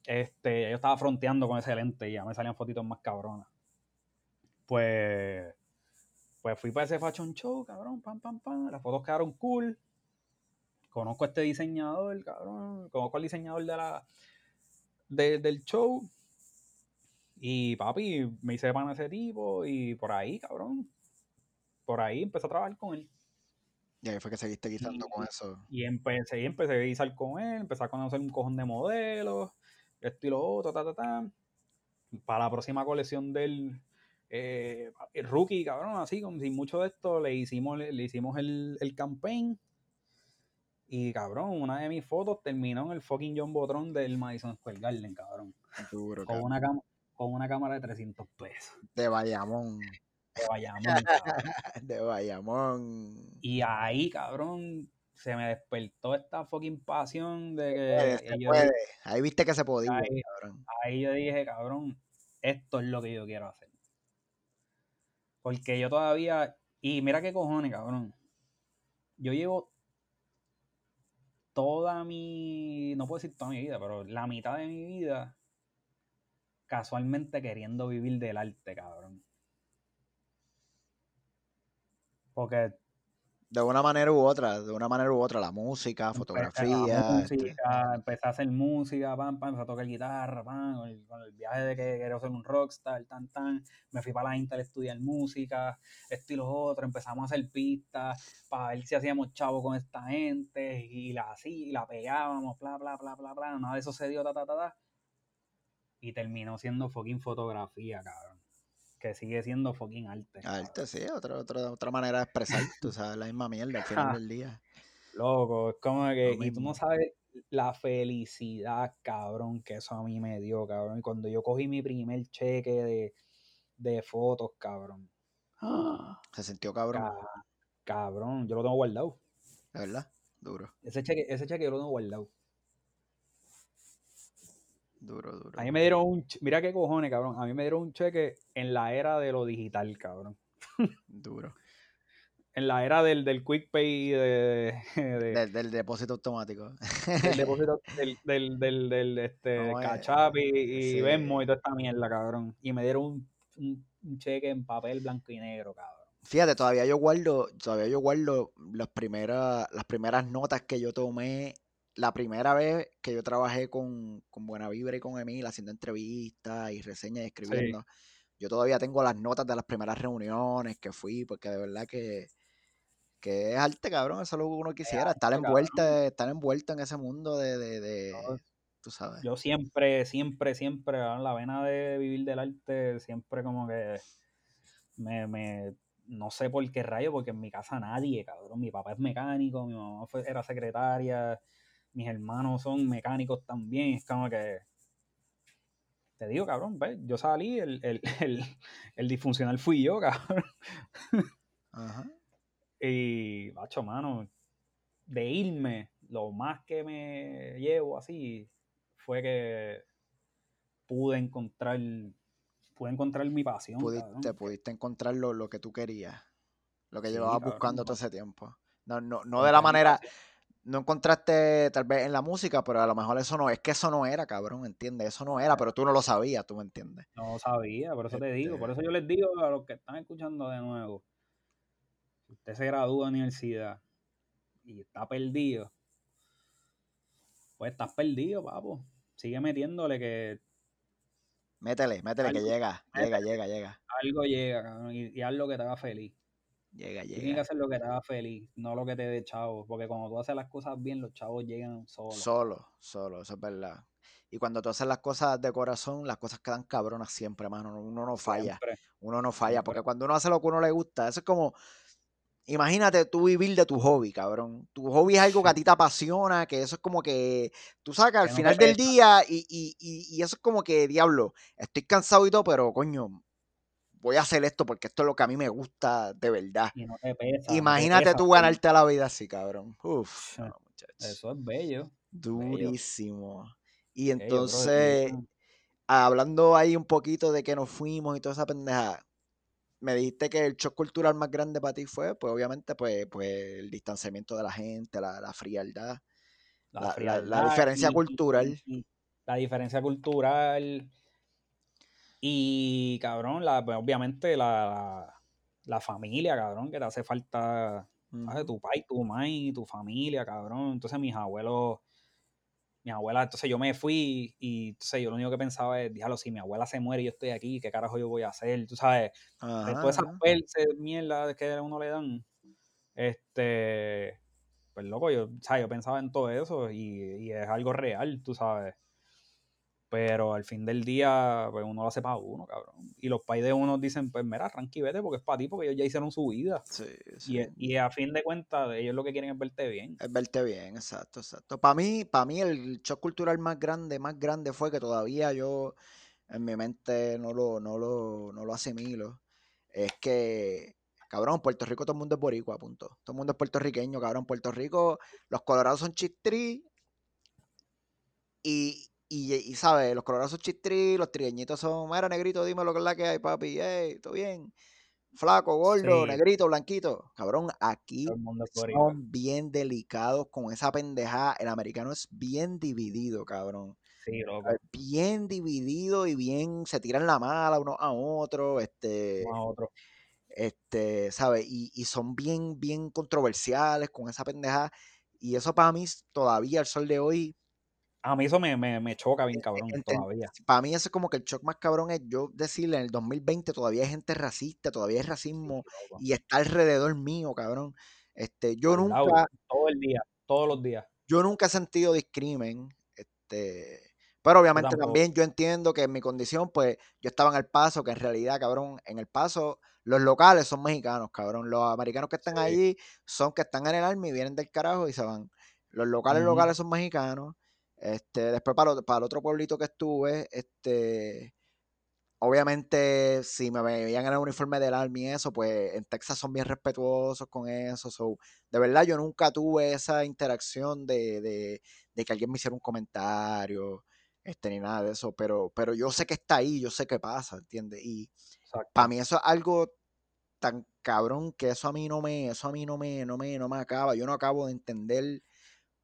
Este, yo estaba fronteando con ese lente y ya me salían fotitos más cabronas pues, pues fui para ese fashion show, cabrón, pam, pam, pam. Las fotos quedaron cool. Conozco a este diseñador, cabrón. Conozco al diseñador de la, del show. Y papi, me hice pan ese tipo y por ahí, cabrón. Por ahí empecé a trabajar con él. Y ahí fue que seguiste guisando con eso. Y empecé, y empecé a guisar con él, empecé a conocer un cojón de modelos, esto y lo otro, ta, ta, ta. Para la próxima colección del eh, rookie, cabrón, así, como sin mucho de esto, le hicimos, le, hicimos el, el, campaign. Y cabrón, una de mis fotos terminó en el fucking John Botron del Madison Square Garden, cabrón. con, Una con una cámara de 300 pesos. De Bayamón. De Bayamón, de Bayamón. Y ahí, cabrón, se me despertó esta fucking pasión de que. Ahí viste que se podía, ahí, cabrón. Ahí yo dije, cabrón, esto es lo que yo quiero hacer. Porque yo todavía. Y mira qué cojones, cabrón. Yo llevo toda mi. No puedo decir toda mi vida, pero la mitad de mi vida casualmente queriendo vivir del arte, cabrón. Porque de una manera u otra, de una manera u otra, la música, fotografía. Este música, Empecé a hacer música, pam, pam, empecé a tocar guitarra, pam, con el, viaje de que quería ser un rockstar, tan, tan. Me fui para la Intel a estudiar música, esto y lo otro. Empezamos a hacer pistas para ver si hacíamos chavo con esta gente y la así, y la pegábamos, bla, bla, bla, bla, bla. Nada de eso se dio, ta, ta, ta, ta. Y terminó siendo fucking fotografía, cabrón que sigue siendo fucking arte. Arte, sí, otra, otra, otra manera de expresar, tú sabes, la misma mierda al final del día. Loco, es como que, y tú no sabes la felicidad, cabrón, que eso a mí me dio, cabrón. Y cuando yo cogí mi primer cheque de, de fotos, cabrón. Se sintió cabrón. cabrón, yo lo tengo guardado. ¿De verdad? Duro. Ese cheque, ese cheque yo lo tengo guardado. Duro, duro. A mí me dieron un. Mira qué cojones, cabrón. A mí me dieron un cheque en la era de lo digital, cabrón. Duro. en la era del, del quick pay de, del, depósito automático. del depósito del, del, del, del este, cachap y, y Venmo y toda esta mierda, cabrón. Y me dieron un, un, cheque en papel blanco y negro, cabrón. Fíjate, todavía yo guardo, todavía yo guardo las primeras, las primeras notas que yo tomé la primera vez que yo trabajé con, Buena Vibra y con Emil haciendo entrevistas y reseñas y escribiendo, yo todavía tengo las notas de las primeras reuniones que fui, porque de verdad que, que es arte, cabrón, eso es lo que uno quisiera, estar envuelto, estar envuelto en ese mundo de, de, tú sabes. Yo siempre, siempre, siempre, la vena de vivir del arte, siempre como que me, me no sé por qué rayo, porque en mi casa nadie, cabrón. Mi papá es mecánico, mi mamá fue, era secretaria, mis hermanos son mecánicos también, es como que te digo, cabrón, ¿ves? yo salí, el, el, el, disfuncional fui yo, cabrón. Ajá. Y, macho, mano, de irme, lo más que me llevo así fue que pude encontrar, pude encontrar mi pasión. Pudiste, pudiste encontrar lo, que tú querías, lo que llevabas buscando todo ese tiempo. No, no, no de la manera, no encontraste tal vez en la música, pero a lo mejor eso no, es que eso no era, cabrón, ¿entiendes? Eso no era, pero tú no lo sabías, tú me entiendes. No sabía, por eso te digo, por este eso yo les digo a los que están escuchando de nuevo, si usted se gradúa en universidad y está perdido, pues estás perdido, papo. Sigue metiéndole que... Métele, métele que llega, llega, llega, llega. Algo llega, cabrón, y, y haz lo que te haga feliz. Llega, llega. Tienes que hacer lo que te haga feliz, no lo que te dé chavo. Porque cuando tú haces las cosas bien, los chavos llegan solos. Solo, solo, eso es verdad. Y cuando tú haces las cosas de corazón, las cosas quedan cabronas siempre, mano. Uno no falla. Uno no falla. Porque cuando uno hace lo que uno le gusta, eso es como. Imagínate tú vivir de tu hobby, cabrón. Tu hobby es algo que a ti te apasiona, que eso es como que tú sacas al final del día y, y, y, eso es como que, diablo, estoy cansado y todo, pero coño, voy a hacer esto porque esto es lo que a mí me gusta de verdad. Imagínate tú ganarte la vida así, cabrón. Uf, Eso es bello. Durísimo. Y entonces, hablando ahí un poquito de que nos fuimos y toda esa pendeja, me dijiste que el shock cultural más grande para ti fue, pues obviamente, pues, pues el distanciamiento de la gente, la, frialdad, la, diferencia cultural. la diferencia cultural y, cabrón, la, pues, obviamente la, familia, cabrón, que te hace falta, tu pai, tu mãe, tu familia, cabrón. Entonces mis abuelos, mi abuela, entonces yo me fui y entonces yo lo único que pensaba es, diablo, si mi abuela se muere y yo estoy aquí, ¿qué carajo yo voy a hacer? Tú sabes, todas esas perces, mierda que a uno le dan, este, pues loco, yo, sea, yo pensaba en todo eso y, y es algo real, tú sabes. Pero al fin del día, pues uno lo hace para uno, cabrón. Y los pais de uno dicen, pues mira, tranqui, vete porque es para ti, porque ellos ya hicieron su vida. Sí, Y, y a fin de cuentas, ellos lo que quieren es verte bien. Es verte bien, exacto, exacto. Para mí, para mí el shock cultural más grande, más grande fue que todavía yo en mi mente no lo, no lo, no lo asimilo. Es que, cabrón, Puerto Rico todo el mundo es boricua, punto. Todo el mundo es puertorriqueño, cabrón. Puerto Rico, los colorados son chistri y, y, y, ¿sabes? Los colorados son chistri, los trigueñitos son, mira, negrito, dime lo que es la que hay, papi. Hey, ¿todo bien? Flaco, gordo, Sí. negrito, blanquito. Cabrón, aquí son bien delicados con esa pendejada. El americano es bien dividido, cabrón. Sí, loco. Bien dividido y bien se tiran la mala uno a otro, este, Uno a otro. este, ¿sabes? Y, y son bien, bien controversiales con esa pendejada. Y eso para mí todavía, al sol de hoy, A mí eso me, me, me choca bien, cabrón, enten- todavía. para mí eso es como que el shock más cabrón es yo decirle en el 2020 todavía hay gente racista, todavía hay racismo y está alrededor mío, cabrón. Este, yo Al lado, nunca, todo el día, todos los días. yo nunca he sentido discrimen, este, pero obviamente también yo entiendo que en mi condición, pues, yo estaba en El Paso, que en realidad, cabrón, en El Paso, los locales son mexicanos, cabrón, los americanos que están Sí. allí son que están en el army, vienen del carajo y se van. Los locales locales son mexicanos, este, después para, el otro pueblito que estuve, este, obviamente, si me veían en el uniforme del Army y eso, pues en Texas son bien respetuosos con eso. So, de verdad, yo nunca tuve esa interacción de, de- de que alguien me hiciera un comentario, este, ni nada de eso. Pero, pero yo sé que está ahí, yo sé que pasa, ¿entiendes? Y para mí eso es algo tan cabrón que eso a mí no me, eso a mí no me, no me, no me acaba. Yo no acabo de entender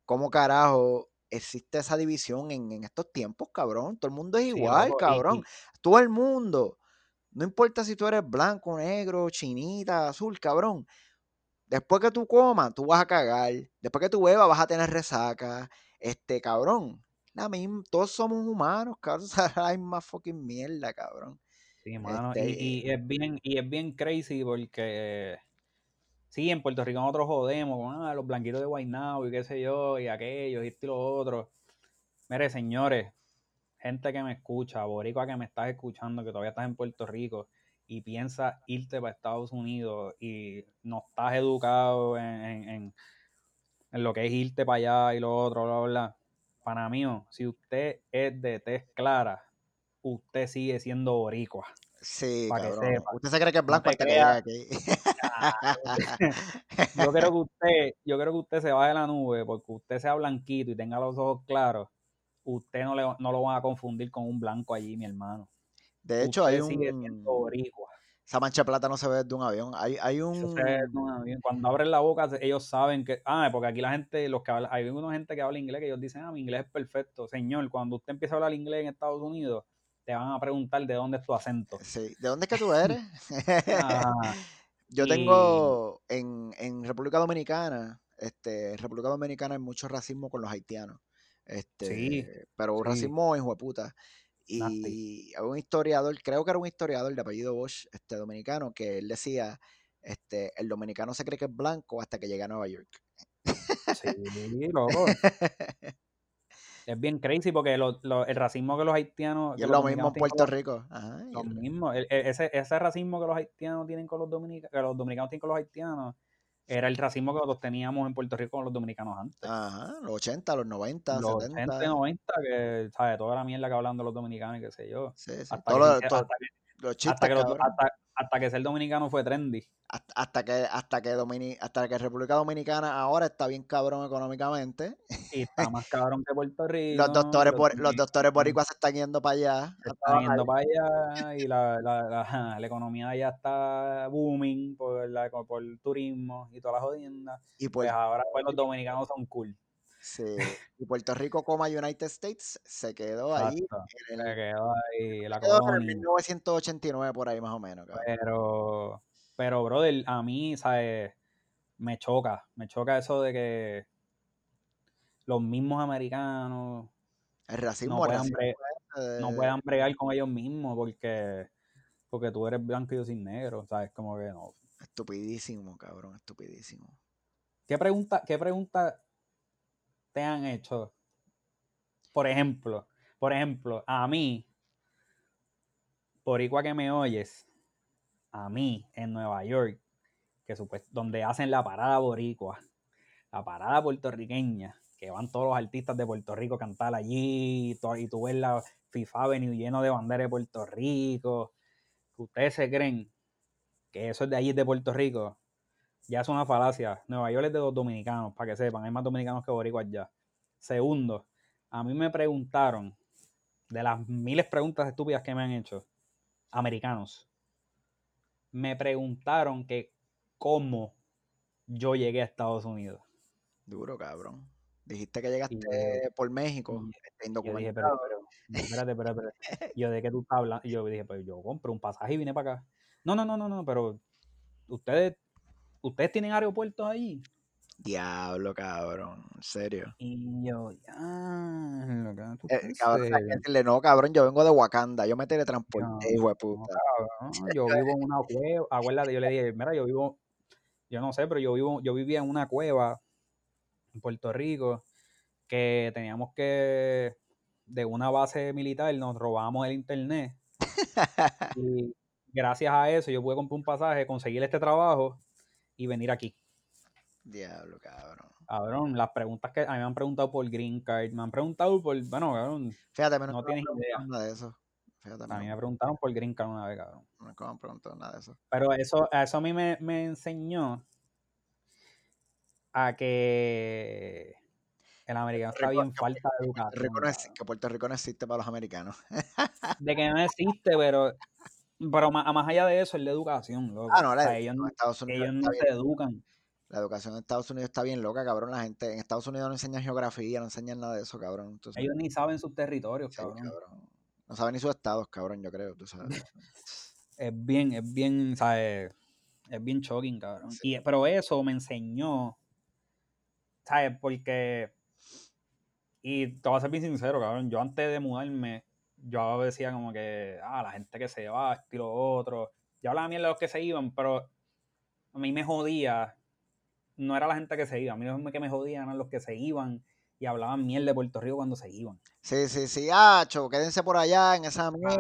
cómo carajo existe esa división en, en estos tiempos, cabrón. Todo el mundo es igual, cabrón. y Todo el mundo. No importa si tú eres blanco, negro, chinita, azul, cabrón. Después que tú comas, tú vas a cagar. Después que tú bebas, vas a tener resaca. Este, cabrón. La misma, todos somos humanos, cabrón. La misma fucking mierda, cabrón. sí, mano. Este, Y, y es bien, y es bien crazy porque sí, en Puerto Rico nosotros jodemos con ah, los blanquitos de Guaynabo y qué sé yo, y aquellos, y esto y lo otro. Mire, señores, gente que me escucha, boricua que me estás escuchando, que todavía estás en Puerto Rico y piensas irte para Estados Unidos y no estás educado en, en- en- lo que es irte para allá y lo otro, bla, bla, bla. Pana mío, si usted es de tez clara, usted sigue siendo boricua. Sí, Pa' que sepa. Usted se cree que es No blanco hasta que aquí. Yo creo que usted, yo creo que usted se va de la nube porque usted sea blanquito y tenga los ojos claros, usted no, le, no lo van a confundir con un blanco allí, mi hermano. De hecho, hay Usted sigue siendo un. Esa mancha de plata no se ve desde un avión. Hay, hay se un. ve de un avión. Cuando abren la boca, ellos saben que. Ah, porque aquí la gente, los que habla, hay una gente que habla inglés que ellos dicen, ah, mi inglés es perfecto. Señor, cuando usted empieza a hablar inglés en Estados Unidos, te van a preguntar de dónde es tu acento. Sí. ¿De dónde es que tú eres? Yo Y tengo en, en República Dominicana, este, en República Dominicana hay mucho racismo con los haitianos. sí, Este, pero un sí, racismo de puta. nasty. Y hay un historiador, creo que era un historiador de apellido Bosch, este dominicano, que él decía, este, el dominicano se cree que es blanco hasta que llega a Nueva York. Sí, loco. Es bien crazy porque lo- lo- el racismo que los haitianos, Y es lo mismo en Puerto los, Rico. Ajá, y los el- mismos, el- el- ese, ese racismo que los haitianos tienen con los dominicanos, que los dominicanos tienen con los haitianos, era el racismo que nosotros teníamos en Puerto Rico con los dominicanos antes. ajá, los 80, los 90, Los 80 y 70. 90, que, ¿sabes? Toda la mierda que hablan de los dominicanos y qué sé yo. Sí, sí. Hasta Todo que, lo- hasta que, los hasta que, los- hasta, hasta que ser dominicano fue trendy. hasta, hasta que hasta que Domini- hasta que República Dominicana ahora está bien cabrón económicamente. Y está más cabrón que Puerto Los Rico. doctores los bor- los dominicanos doctores boricuas se están yendo para allá se están yendo para allá y la, la, la, la economía ya está booming por, la, por el turismo y todas las jodiendas. Y Pues Puerto, ahora pues los dominicanos son cool. Sí, y Puerto Rico, como United States, se quedó Exacto. en Se el, quedó ahí la se quedó en el colonia. 1989 por ahí más o menos, cabrón. Pero, pero, brother, a mí, ¿sabes? Me choca. Me choca eso de que los mismos americanos El no racismo, el puedan, racismo no puedan bregar con ellos mismos porque, porque tú eres blanco y yo soy negro, ¿sabes? Como que no. estupidísimo, cabrón, estupidísimo. ¿Qué pregunta, qué pregunta te han hecho? Por ejemplo, Por ejemplo, a mí, por igual que me oyes, a mí en Nueva York, que donde hacen la parada boricua, la parada puertorriqueña, que van todos los artistas de Puerto Rico a cantar allí, y, tú ves la FIFA Avenue lleno de banderas de Puerto Rico. ¿Ustedes se creen que eso es de allí de Puerto Rico? Ya es una falacia. Nueva York es de los dominicanos, para que sepan, hay más dominicanos que boricuas allá. Segundo, a mí me preguntaron, de las miles preguntas estúpidas que me han hecho, americanos, me preguntaron que cómo yo llegué a Estados Unidos. Duro, cabrón. Dijiste que llegaste por México, este, Yo dije, pero, espérate, espérate, espérate. Yo de qué tú estás hablando. Yo dije, pues yo compré un pasaje y vine para acá. No, no, no, no, no, pero ustedes, ustedes tienen aeropuertos ahí. Diablo, cabrón, en serio. Y yo, ah, eh, cabrón, no, cabrón, yo vengo de Wakanda, yo me teletransporté, hijo de puta. yo vivo en una cueva, acuérdate, yo le dije, mira, yo vivo, yo no sé, pero yo vivo, yo vivía en una cueva en Puerto Rico, que teníamos que, de una base militar, nos robamos el internet. y gracias a eso yo pude comprar un pasaje, conseguir este trabajo y venir aquí. Diablo, cabrón. Cabrón, las preguntas que a mí me han preguntado por Green Card, me han preguntado por, bueno, cabrón. Fíjate, no tienes idea. Nada de eso. Fíjate, a mí me preguntaron por Green Card una vez, cabrón. No me han preguntado nada de eso. Pero eso, eso a mí me, me enseñó a que el americano está bien falta de educación. que Puerto Rico no existe para los americanos. de que no existe, pero pero más, más allá de eso es la educación, loco. Ah, no, la, ellos, no, ellos no se educan. La educación en Estados Unidos está bien loca, cabrón. La gente en Estados Unidos no enseñan geografía, no enseñan nada de eso, cabrón. Ellos ni saben sus territorios, cabrón. No saben ni sus estados, cabrón, yo creo, tú sabes. es bien, es bien, ¿sabes? Es bien shocking, cabrón. pero eso me enseñó, ¿sabes? Porque, y te voy a ser bien sincero, cabrón, yo antes de mudarme, yo decía como que, ah, la gente que se va, estilo otro. Yo hablaba mierda de los que se iban, pero a mí me jodía no era la gente que se iba, a mí lo que me jodían eran los que se iban y hablaban miel de Puerto Rico cuando se iban. Sí, sí, sí, hacho, quédense por allá en esa mierda.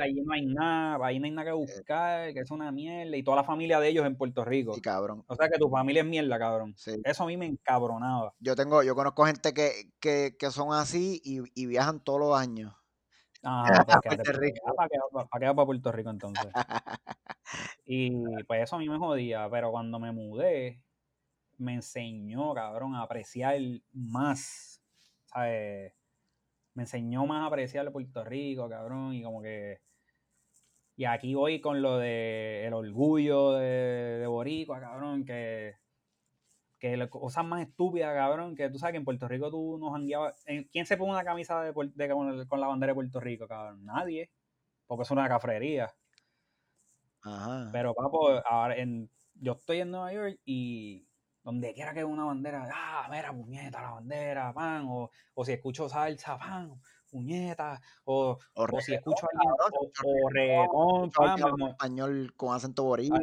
ahí no hay nada, ahí no hay nada que eh. buscar, que es una mierda. Y toda la familia de ellos en Puerto Rico. Sí, cabrón. O sea que tu familia es mierda, cabrón. Sí. Eso a mí me encabronaba. Yo tengo, yo conozco gente que, que, que son así y, y, viajan todos los años. Ah, para Rico. ¿Para para Puerto Rico entonces? y pues eso a mí me jodía, pero cuando me mudé, me enseñó, cabrón, a apreciar más, ¿sabes? Me enseñó más a apreciar Puerto Rico, cabrón, y como que... Y aquí voy con lo de el orgullo de, de Boricua, cabrón, que que cosas más estúpidas, cabrón, que tú sabes que en Puerto Rico tú nos jangueabas. ¿Quién se pone una camisa de, con, la bandera de Puerto Rico, cabrón? Nadie. Porque es una cafrería. Ajá. Pero, papo, ahora en, yo estoy en Nueva York y donde quiera que una bandera, ah, mira, puñeta, la bandera, pan, o, o si escucho salsa, pan, puñeta, o, o, si escucho a alguien, o, reggaetón, pan, español con acento boricua.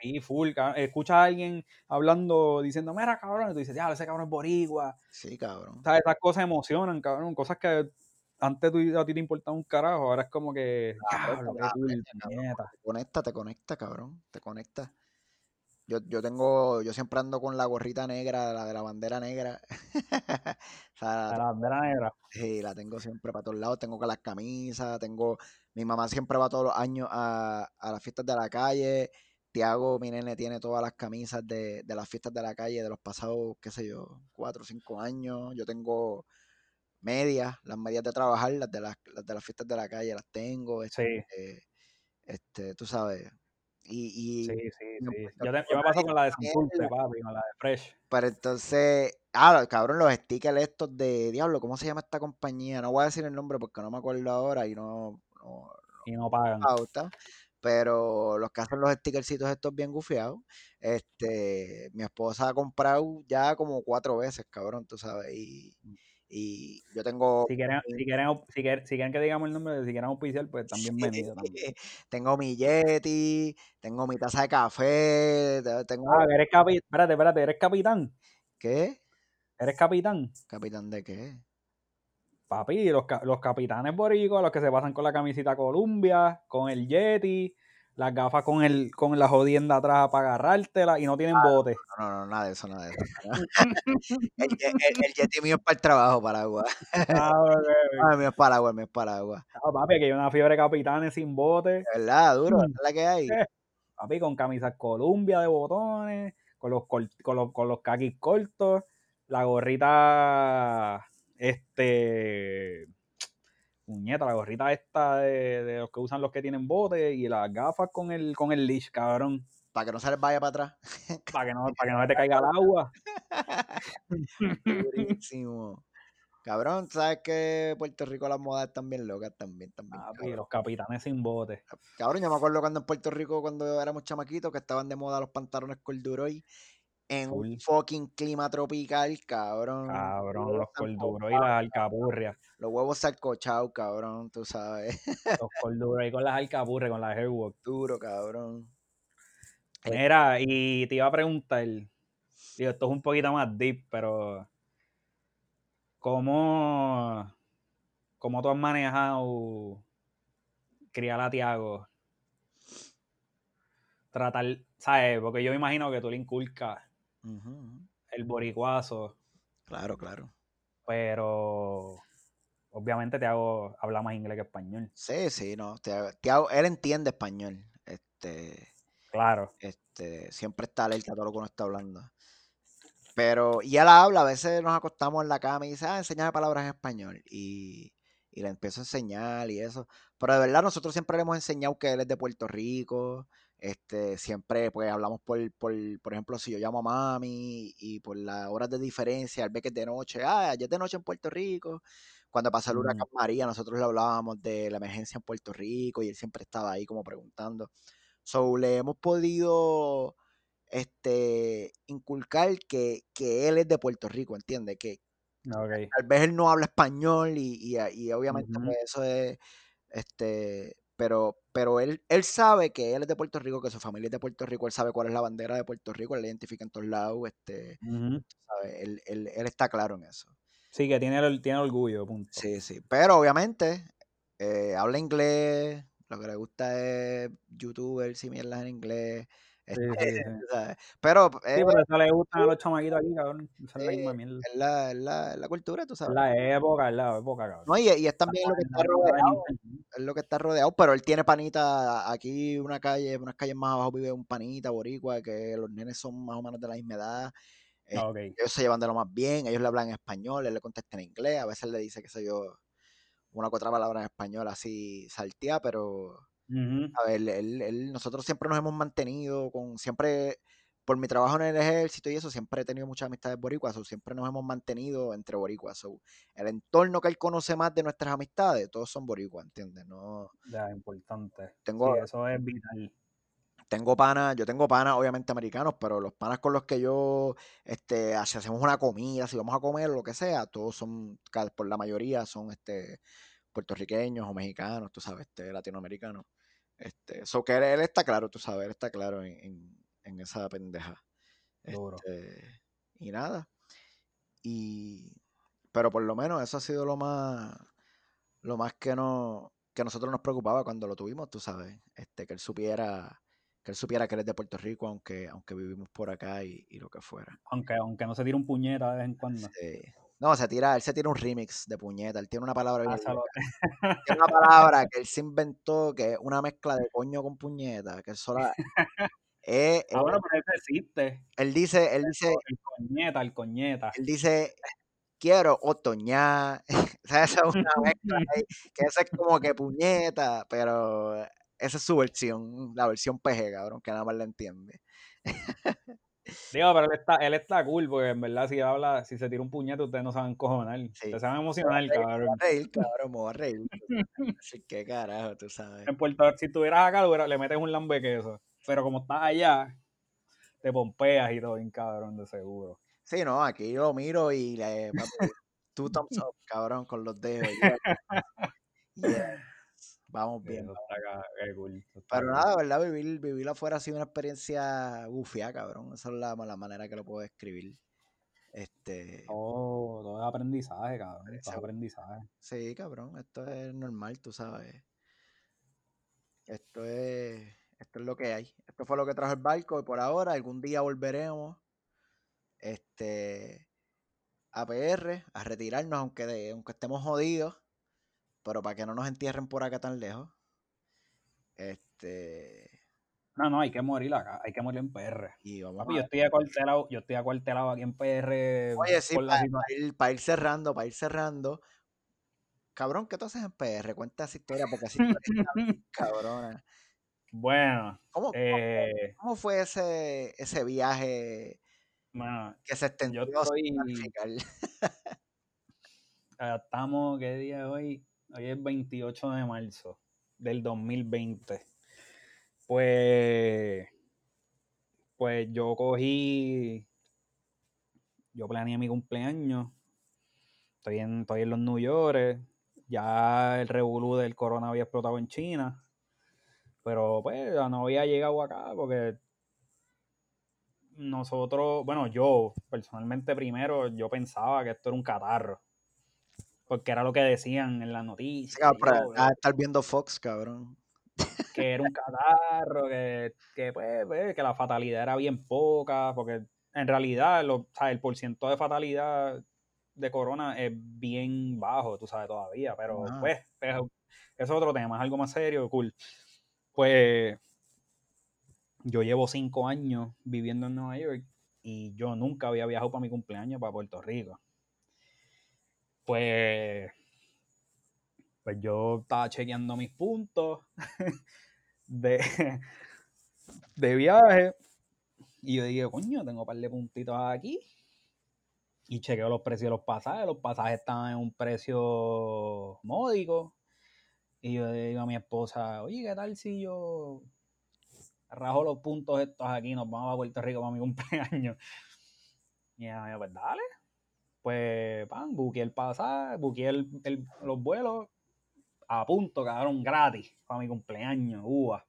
Sí, full, Escucha a alguien hablando, diciendo, mira, cabrón, y tú dices, ya, ese cabrón es boricua. Sí, cabrón. O sea, esas cosas emocionan, cabrón, cosas que antes tú, a ti te importaba un carajo, ahora es como que, cabrón, te conecta, te conecta, cabrón, te conecta. Yo, yo tengo, yo siempre ando con la gorrita negra, la de la bandera negra. la, bandera negra. Sí, la tengo siempre para todos lados. Tengo con las camisas, tengo. Mi mamá siempre va todos los años a, a las fiestas de la calle Tiago, mi nene, tiene todas las camisas de, las fiestas de la calle de los pasados, qué sé yo, cuatro o cinco años. Yo tengo medias, las medias de trabajar, las de las, de las fiestas de la calle las tengo. Este, este tú sabes. Y, sí, sí, sí. Yo, me paso con la de Santurce, papi, con la de Fresh. Pero entonces, ah, cabrón, los stickers estos de Diablo, ¿cómo se llama esta compañía? No voy a decir el nombre porque no me acuerdo ahora y no, y no pagan pero los que hacen los stickercitos estos bien gufiados, este, mi esposa ha comprado ya como cuatro veces, cabrón, tú sabes, y, mm. Y yo tengo... Si quieren, si quieren, si quieren, si quieren que digamos el nombre, si quieren oficial, pues también venido. También. tengo mi Yeti, tengo mi taza de café, tengo... Ah, eres capitán, espérate, espérate, ¿eres capitán? ¿Qué? ¿Eres capitán? ¿Capitán de qué? papi, los, los capitanes boricos, los que se pasan con la camisita Columbia, con el Yeti, las gafas con el con la jodienda atrás para agarrártela y no tienen Ah, bote. No, no, nada de eso, nada de eso. el, el, el Yeti mío es para el trabajo, para agua. Ah, el mío es para agua, mío es para agua. Ah, papi, que hay una fiebre capitanes sin bote. ¿Verdad? Duro, es la que hay. Papi, con camisas Columbia de botones, con los, con los, con los caquis cortos, la gorrita, este, puñeta, la gorrita esta de, de, los que usan los que tienen bote y las gafas con el, con el leash, cabrón. Para que no se les vaya para atrás. para que no, para que no te caiga el agua. Durísimo. Cabrón, ¿sabes que Puerto Rico las modas están bien locas también? también ah, los capitanes sin bote. Cabrón, yo me acuerdo cuando en Puerto Rico, cuando éramos chamaquitos, que estaban de moda los pantalones corduroy en Full. un fucking clima tropical, cabrón. Cabrón, los corduroy y las alcapurrias. Los huevos salcochados, cabrón, tú sabes. los corduroy con las alcapurrias, con las hairwalk. Duro, cabrón. Mira, y te iba a preguntar, digo, esto es un poquito más deep, pero ¿cómo, cómo tú has manejado criar a Tiago? Tratar, ¿sabes? Porque yo me imagino que tú le inculcas uh -huh. el boricuazo. Claro, claro. Pero obviamente Tiago habla más inglés que español. Sí, sí, no. Tiago, él entiende español. Este. Claro. Este, siempre está alerta a todo lo que uno está hablando. Pero, y él habla, a veces nos acostamos en la cama y dice, ah, enséñame palabras en español. Y, y le empiezo a enseñar y eso. Pero de verdad, nosotros siempre le hemos enseñado que él es de Puerto Rico. Este, siempre, pues, hablamos por, por, por ejemplo, si yo llamo a mami y por las horas de diferencia, él ve que es de noche, ah, ayer es de noche en Puerto Rico. Cuando pasó el huracán mm. María, nosotros le hablábamos de la emergencia en Puerto Rico y él siempre estaba ahí como preguntando. So, le hemos podido este, inculcar que, que, él es de Puerto Rico, ¿entiendes? Que okay. tal vez él no habla español y, y, y obviamente pues eso es, este, pero, pero él, él sabe que él es de Puerto Rico, que su familia es de Puerto Rico, él sabe cuál es la bandera de Puerto Rico, él la identifica en todos lados, este, uh -huh. ¿sabe? Él, él, él, está claro en eso. Sí, que tiene, tiene orgullo, punto. Sí, sí, pero obviamente eh, habla inglés, lo que le gusta es youtubers y mierdas en inglés. Pero, eh, sí, pero eso le gustan a los chamaquitos aquí, cabrón. Esa es la misma mierda. Es la, es, la, es la cultura, tú sabes. Es la época, es la época, cabrón. No, y, y es también lo que está rodeado. Es lo que está rodeado, pero él tiene panita. Aquí, una calle, unas calles más abajo vive un panita boricua, que los nenes son más o menos de la misma edad. Eh, okay. Ellos se llevan de lo más bien, ellos le hablan en español, él le contesta en inglés, a veces le dice, qué sé yo, una que otra palabra en español así saltea, pero Uh -huh. a ver, él, él, nosotros siempre nos hemos mantenido con, siempre, por mi trabajo en el ejército y eso, siempre he tenido muchas amistades boricuas, o siempre nos hemos mantenido entre boricuas. So, el entorno que él conoce más de nuestras amistades, todos son boricuas, ¿entiendes? No, ya, importante. Tengo, sí, eso es vital. Tengo panas, yo tengo panas obviamente americanos, pero los panas con los que yo, este, si hacemos una comida, si vamos a comer o lo que sea, todos son, por la mayoría son, este, puertorriqueños o mexicanos, tú sabes, este, latinoamericanos. Este, so que él, él, está claro, tú sabes, él está claro en, en, en esa pendeja. Este, y nada. Y, pero por lo menos eso ha sido lo más, lo más que no, que nosotros nos preocupaba cuando lo tuvimos, tú sabes, este, que él supiera, que él supiera que él es de Puerto Rico, aunque, aunque vivimos por acá y, y lo que fuera. Aunque, aunque no se tire un puñeta de vez en cuando. Sí. No, se tira, él se tira un remix de puñeta, él tiene una palabra bien tiene una palabra que él se inventó que es una mezcla de coño con puñeta, que eso la, eh, pero eso existe. Él dice, él dice el coñeta, el coñeta. Él dice quiero otoñar, o sea, esa es una mezcla ahí, que esa es como que puñeta, pero esa es su versión, la versión PG, cabrón, que nada más la entiende. Digo, pero él está, él está cool, porque en verdad si habla, si se tira un puñete, ustedes no saben cojonar. Sí. Ustedes saben emocionar, cabrón. Me voy a reír, cabrón, me voy a reír. Así que carajo, tú sabes. En Puerto si estuvieras acá, le metes un lambe queso. Pero como estás allá, te pompeas y todo bien cabrón, de seguro. Sí, no, aquí yo lo miro y le tú thumbs up, cabrón, con los dedos. Yeah. yeah. Vamos bien. Acá, cool. Está Pero nada, ¿verdad? Vivir, vivir afuera ha sido una experiencia gufia, cabrón. Esa es la, la manera que lo puedo describir. Este, oh, todo es aprendizaje, cabrón. Todo es aprendizaje. Sí, cabrón, esto es normal, tú sabes. Esto es, esto es lo que hay. Esto fue lo que trajo el barco y por ahora algún día volveremos este, a PR, a retirarnos, aunque, de, aunque estemos jodidos, pero para que no nos entierren por acá tan lejos. Este. No, no, hay que morir acá, hay que morir en PR. Y vamos yo estoy acuartelado, yo estoy acuartelado aquí en PR. Oye, sí, para, ir, cerrando, para ir cerrando. Cabrón, ¿qué tú haces en PR? Cuenta esa historia porque así cabrona. Bueno. ¿Cómo, eh, ¿cómo, fue ese, ese viaje que se extendió yo estoy... Estamos, ¿qué día hoy? Hoy es 28 de marzo del 2020. Pues, pues yo cogí, yo planeé mi cumpleaños. Estoy en, estoy en los New York. Ya el revolú del corona había explotado en China. Pero pues no había llegado acá porque nosotros, bueno, yo personalmente primero, yo pensaba que esto era un catarro. Porque era lo que decían en las noticias. estar viendo Fox, cabrón. Que era un catarro, que, que, pues, pues, que la fatalidad era bien poca, porque en realidad lo, el porciento de fatalidad de corona es bien bajo, tú sabes, todavía. Pero pues, eso es otro tema, es algo más serio, cool. Pues yo llevo cinco años viviendo en Nueva York y yo nunca había viajado para mi cumpleaños para Puerto Rico. Pues, pues yo estaba chequeando mis puntos de, de viaje y yo dije, coño, tengo un par de puntitos aquí. Y chequeo los precios de los pasajes. Los pasajes estaban en un precio módico. Y yo digo a mi esposa, oye, ¿qué tal si yo rajo los puntos estos aquí, nos vamos a Puerto Rico para mi cumpleaños. Y ella me pues dale. Pues, pan, buqué el pasaje, buqué el, los vuelos a punto, quedaron gratis para mi cumpleaños, uva.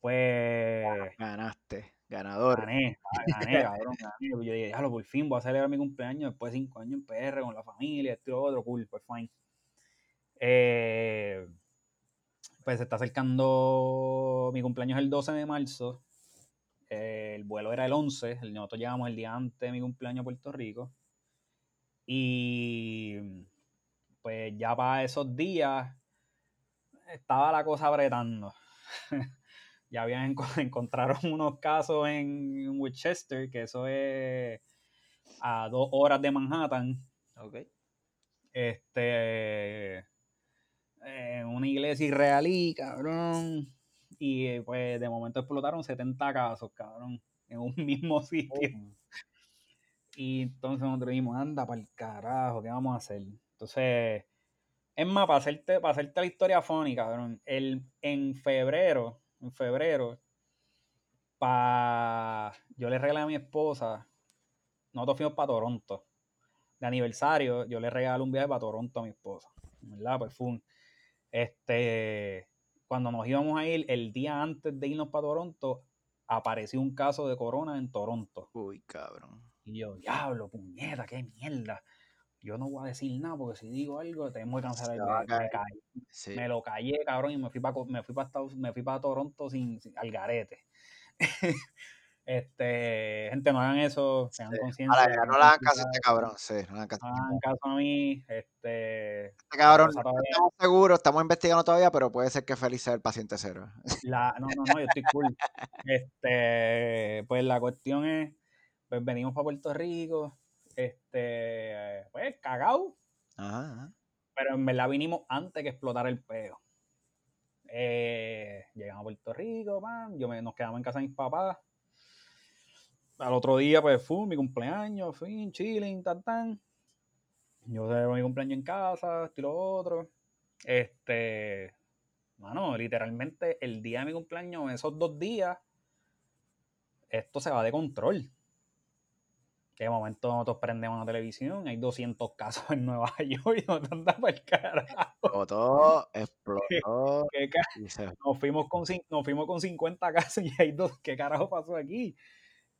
Pues. Ganaste, ganador. Gané, gané, cabrón, gané. Yo dije, ya por fin voy a celebrar mi cumpleaños después de cinco años en PR con la familia, esto y otro, cool, pues fine. Eh, pues se está acercando mi cumpleaños el 12 de marzo. el vuelo era el 11. Nosotros llegamos el día antes de mi cumpleaños a Puerto Rico. Y pues ya para esos días estaba la cosa apretando. ya habían encontraron unos casos en Winchester, que eso es a dos horas de Manhattan. Ok. Este en una iglesia israelí, cabrón. Y pues de momento explotaron 70 casos, cabrón, en un mismo sitio. Oh. Y entonces nosotros dijimos, anda para el carajo, ¿qué vamos a hacer? Entonces, es más, para hacerte, para hacerte la historia fónica, cabrón, el, en febrero, en febrero, pa, yo le regalé a mi esposa, nosotros fuimos para Toronto. De aniversario, yo le regalé un viaje para Toronto a mi esposa. ¿Verdad? Pues fue un, este, cuando nos íbamos a ir, el día antes de irnos para Toronto, apareció un caso de corona en Toronto. Uy, cabrón. Y yo, diablo, puñeta, qué mierda. Yo no voy a decir nada porque si digo algo tenemos que cancelar el me, me, lo callé, cabrón, y me fui para me fui para me fui para Toronto sin, sin al garete. Este, gente, no hagan eso, sean conscientes. no le hagan caso a este cabrón, sí, no le hagan caso. No hagan caso a mí, este. Este cabrón, no estamos seguros, estamos investigando todavía, pero puede ser que Félix sea el paciente cero. La, no, no, no, yo estoy cool. este, pues la cuestión es, pues venimos para Puerto Rico, este, pues cagado. Ajá, Pero en verdad vinimos antes que explotara el peo. Eh, llegamos a Puerto Rico, man, yo me, nos quedamos en casa de mis papás al otro día, pues, fue mi cumpleaños, fin, chilling, tan, tan. Yo celebro mi cumpleaños en casa, esto y lo otro. Este, mano, literalmente el día de mi cumpleaños, esos dos días, esto se va de control. Que de momento nosotros prendemos la televisión, hay 200 casos en Nueva York y nos anda para el carajo. Explotó, explotó. nos, fuimos con, nos fuimos con 50 casos y hay dos. ¿Qué carajo pasó aquí?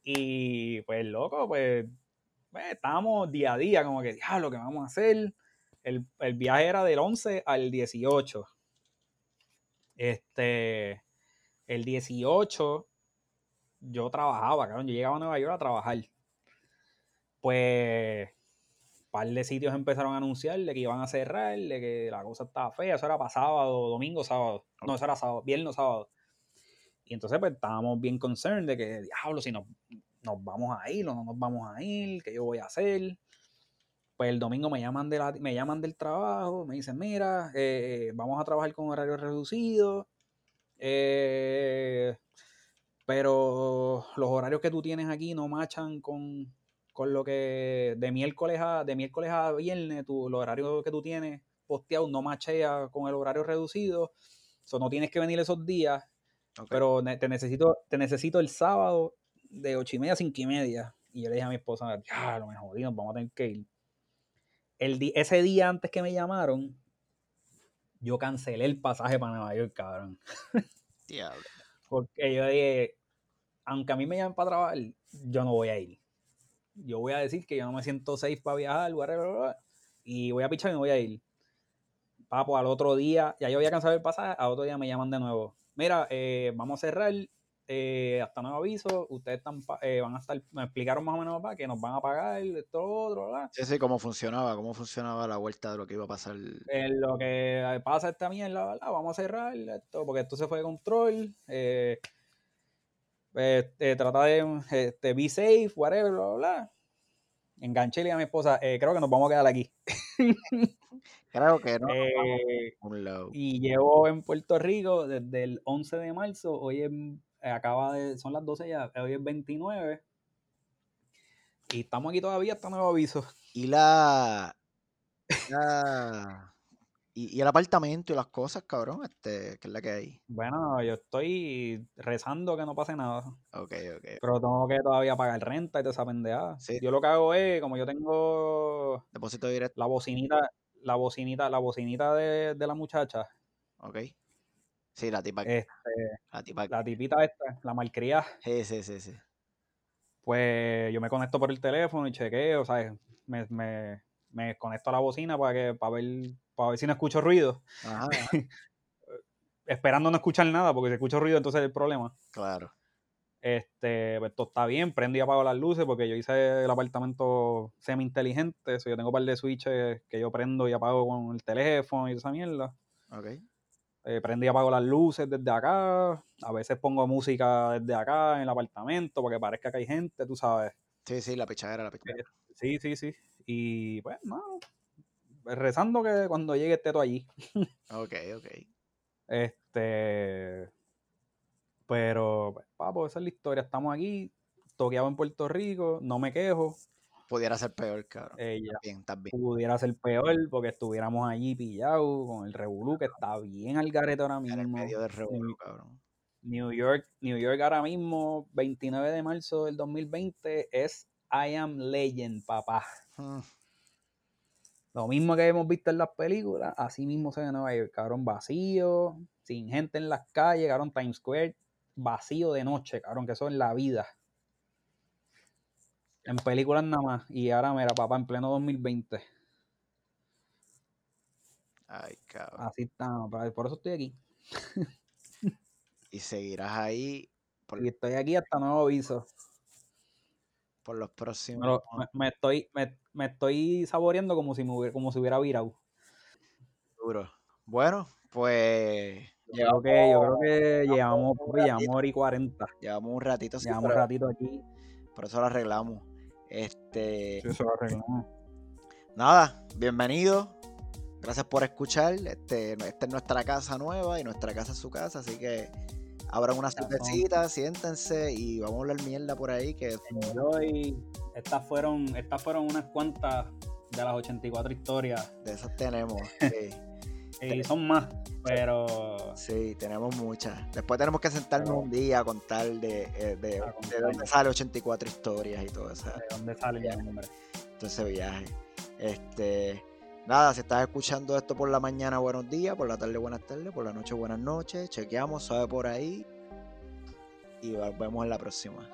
Y pues, loco, pues pues, estábamos día a día, como que, diablo, ¿qué vamos a hacer? El, el viaje era del 11 al 18. Este, el 18 yo trabajaba, cabrón, yo llegaba a Nueva York a trabajar. Pues un par de sitios empezaron a anunciar de que iban a cerrar, de que la cosa estaba fea, eso era para sábado, domingo, sábado. No, eso era sábado, viernes, sábado. Y entonces pues estábamos bien concerned de que, diablo, si nos, nos vamos a ir o no nos vamos a ir, qué yo voy a hacer. Pues el domingo me llaman, de la, me llaman del trabajo, me dicen, mira, eh, vamos a trabajar con horario reducido, eh, pero los horarios que tú tienes aquí no machan con, con lo que de miércoles a, de miércoles a viernes, tu, los horarios que tú tienes posteados no machea con el horario reducido. So, no tienes que venir esos días, pero te necesito, te necesito el sábado de ocho y media a cinco y media. Y yo le dije a mi esposa, ya, lo mejor, vamos a tener que ir. El ese día antes que me llamaron, yo cancelé el pasaje para Nueva York, cabrón. Diablo. Porque yo dije, aunque a mí me llamen para trabajar, yo no voy a ir yo voy a decir que yo no me siento safe para viajar, y voy a pichar y me voy a ir. Papo, al otro día, ya yo había cansado el pasaje, al otro día me llaman de nuevo. Mira, eh, vamos a cerrar, eh, hasta nuevo aviso, ustedes están, eh, van a estar, me explicaron más o menos para que nos van a pagar, esto, otro, ¿verdad? Sí, sí, cómo funcionaba, cómo funcionaba la vuelta de lo que iba a pasar. En lo que pasa esta mierda, ¿verdad? Vamos a cerrar esto, porque esto se fue de control, eh, este, trata de este, be safe, whatever, bla, bla, bla. Enganché a mi esposa, eh, creo que nos vamos a quedar aquí. creo que no. Eh, y llevo en Puerto Rico desde el 11 de marzo, hoy es, eh, acaba de, son las 12 ya, hoy es 29. Y estamos aquí todavía hasta nuevo aviso. Y la, la y, el apartamento y las cosas, cabrón, este, ¿qué es la que hay? Bueno, yo estoy rezando que no pase nada. Ok, ok. Pero tengo que todavía pagar renta y toda esa pendeada. Yo lo que hago es, como yo tengo depósito directo. La bocinita, la bocinita, la bocinita de, la muchacha. Ok. Sí, la tipa. Este, la tipa. La tipita esta, la malcría. Sí, sí, sí, sí. Pues yo me conecto por el teléfono y chequeo, ¿sabes? Me, me, me conecto a la bocina para que para ver para ver si no escucho ruido. Esperando no escuchar nada, porque si escucho ruido, entonces es el problema. Claro. Este, pues todo está bien, prendo y apago las luces, porque yo hice el apartamento semi-inteligente, eso yo tengo un par de switches que yo prendo y apago con el teléfono y esa mierda. Ok. Eh, prendo y apago las luces desde acá, a veces pongo música desde acá en el apartamento, porque parezca que hay gente, tú sabes. Sí, sí, la pichadera, la pichadera. Eh, sí, sí, sí. Y pues, no, rezando que cuando llegue esté todo allí. ok, ok. Este. Pero, pues, papo, esa es la historia. Estamos aquí, toqueado en Puerto Rico, no me quejo. Pudiera ser peor, cabrón. Ella. Pudiera ser peor porque estuviéramos allí pillados con el Revolú, que está bien al garete ahora mismo. En medio del Revolú, cabrón. New York, New York ahora mismo, 29 de marzo del 2020, es I Am Legend, papá. Hmm. Lo mismo que hemos visto en las películas, así mismo se ve Nueva York, cabrón, vacío, sin gente en las calles, cabrón, Times Square, vacío de noche, cabrón, que eso es la vida. En películas nada más. Y ahora, mira, papá, en pleno 2020. Ay, cabrón. Así está, por eso estoy aquí. y seguirás ahí. Y estoy aquí hasta nuevo aviso por los próximos. me, estoy, me, estoy saboreando como si, me hubiera, como si hubiera virado. Duro. Bueno, pues. Yo creo que, yo creo que llevamos, llevamos hora y 40. Llevamos un ratito. llevamos un ratito aquí. Por eso lo arreglamos. Este. eso lo arreglamos. Nada, bienvenido. Gracias por escuchar. Este, esta es nuestra casa nueva y nuestra casa es su casa, así que abran una cervecita, siéntense y vamos a hablar mierda por ahí. que Enjoy. Estas fueron, estas fueron unas cuantas de las 84 historias. De esas tenemos. Sí. y son más, pero. Sí, tenemos muchas. Después tenemos que sentarnos un día a contar de, eh, de, dónde sale 84 historias y todo eso. De dónde sale el nombre. Entonces, viaje. Este. Nada, si estás escuchando esto por la mañana, buenos días, por la tarde, buenas tardes, por la noche, buenas noches. Chequeamos, sabe por ahí. Y nos vemos en la próxima.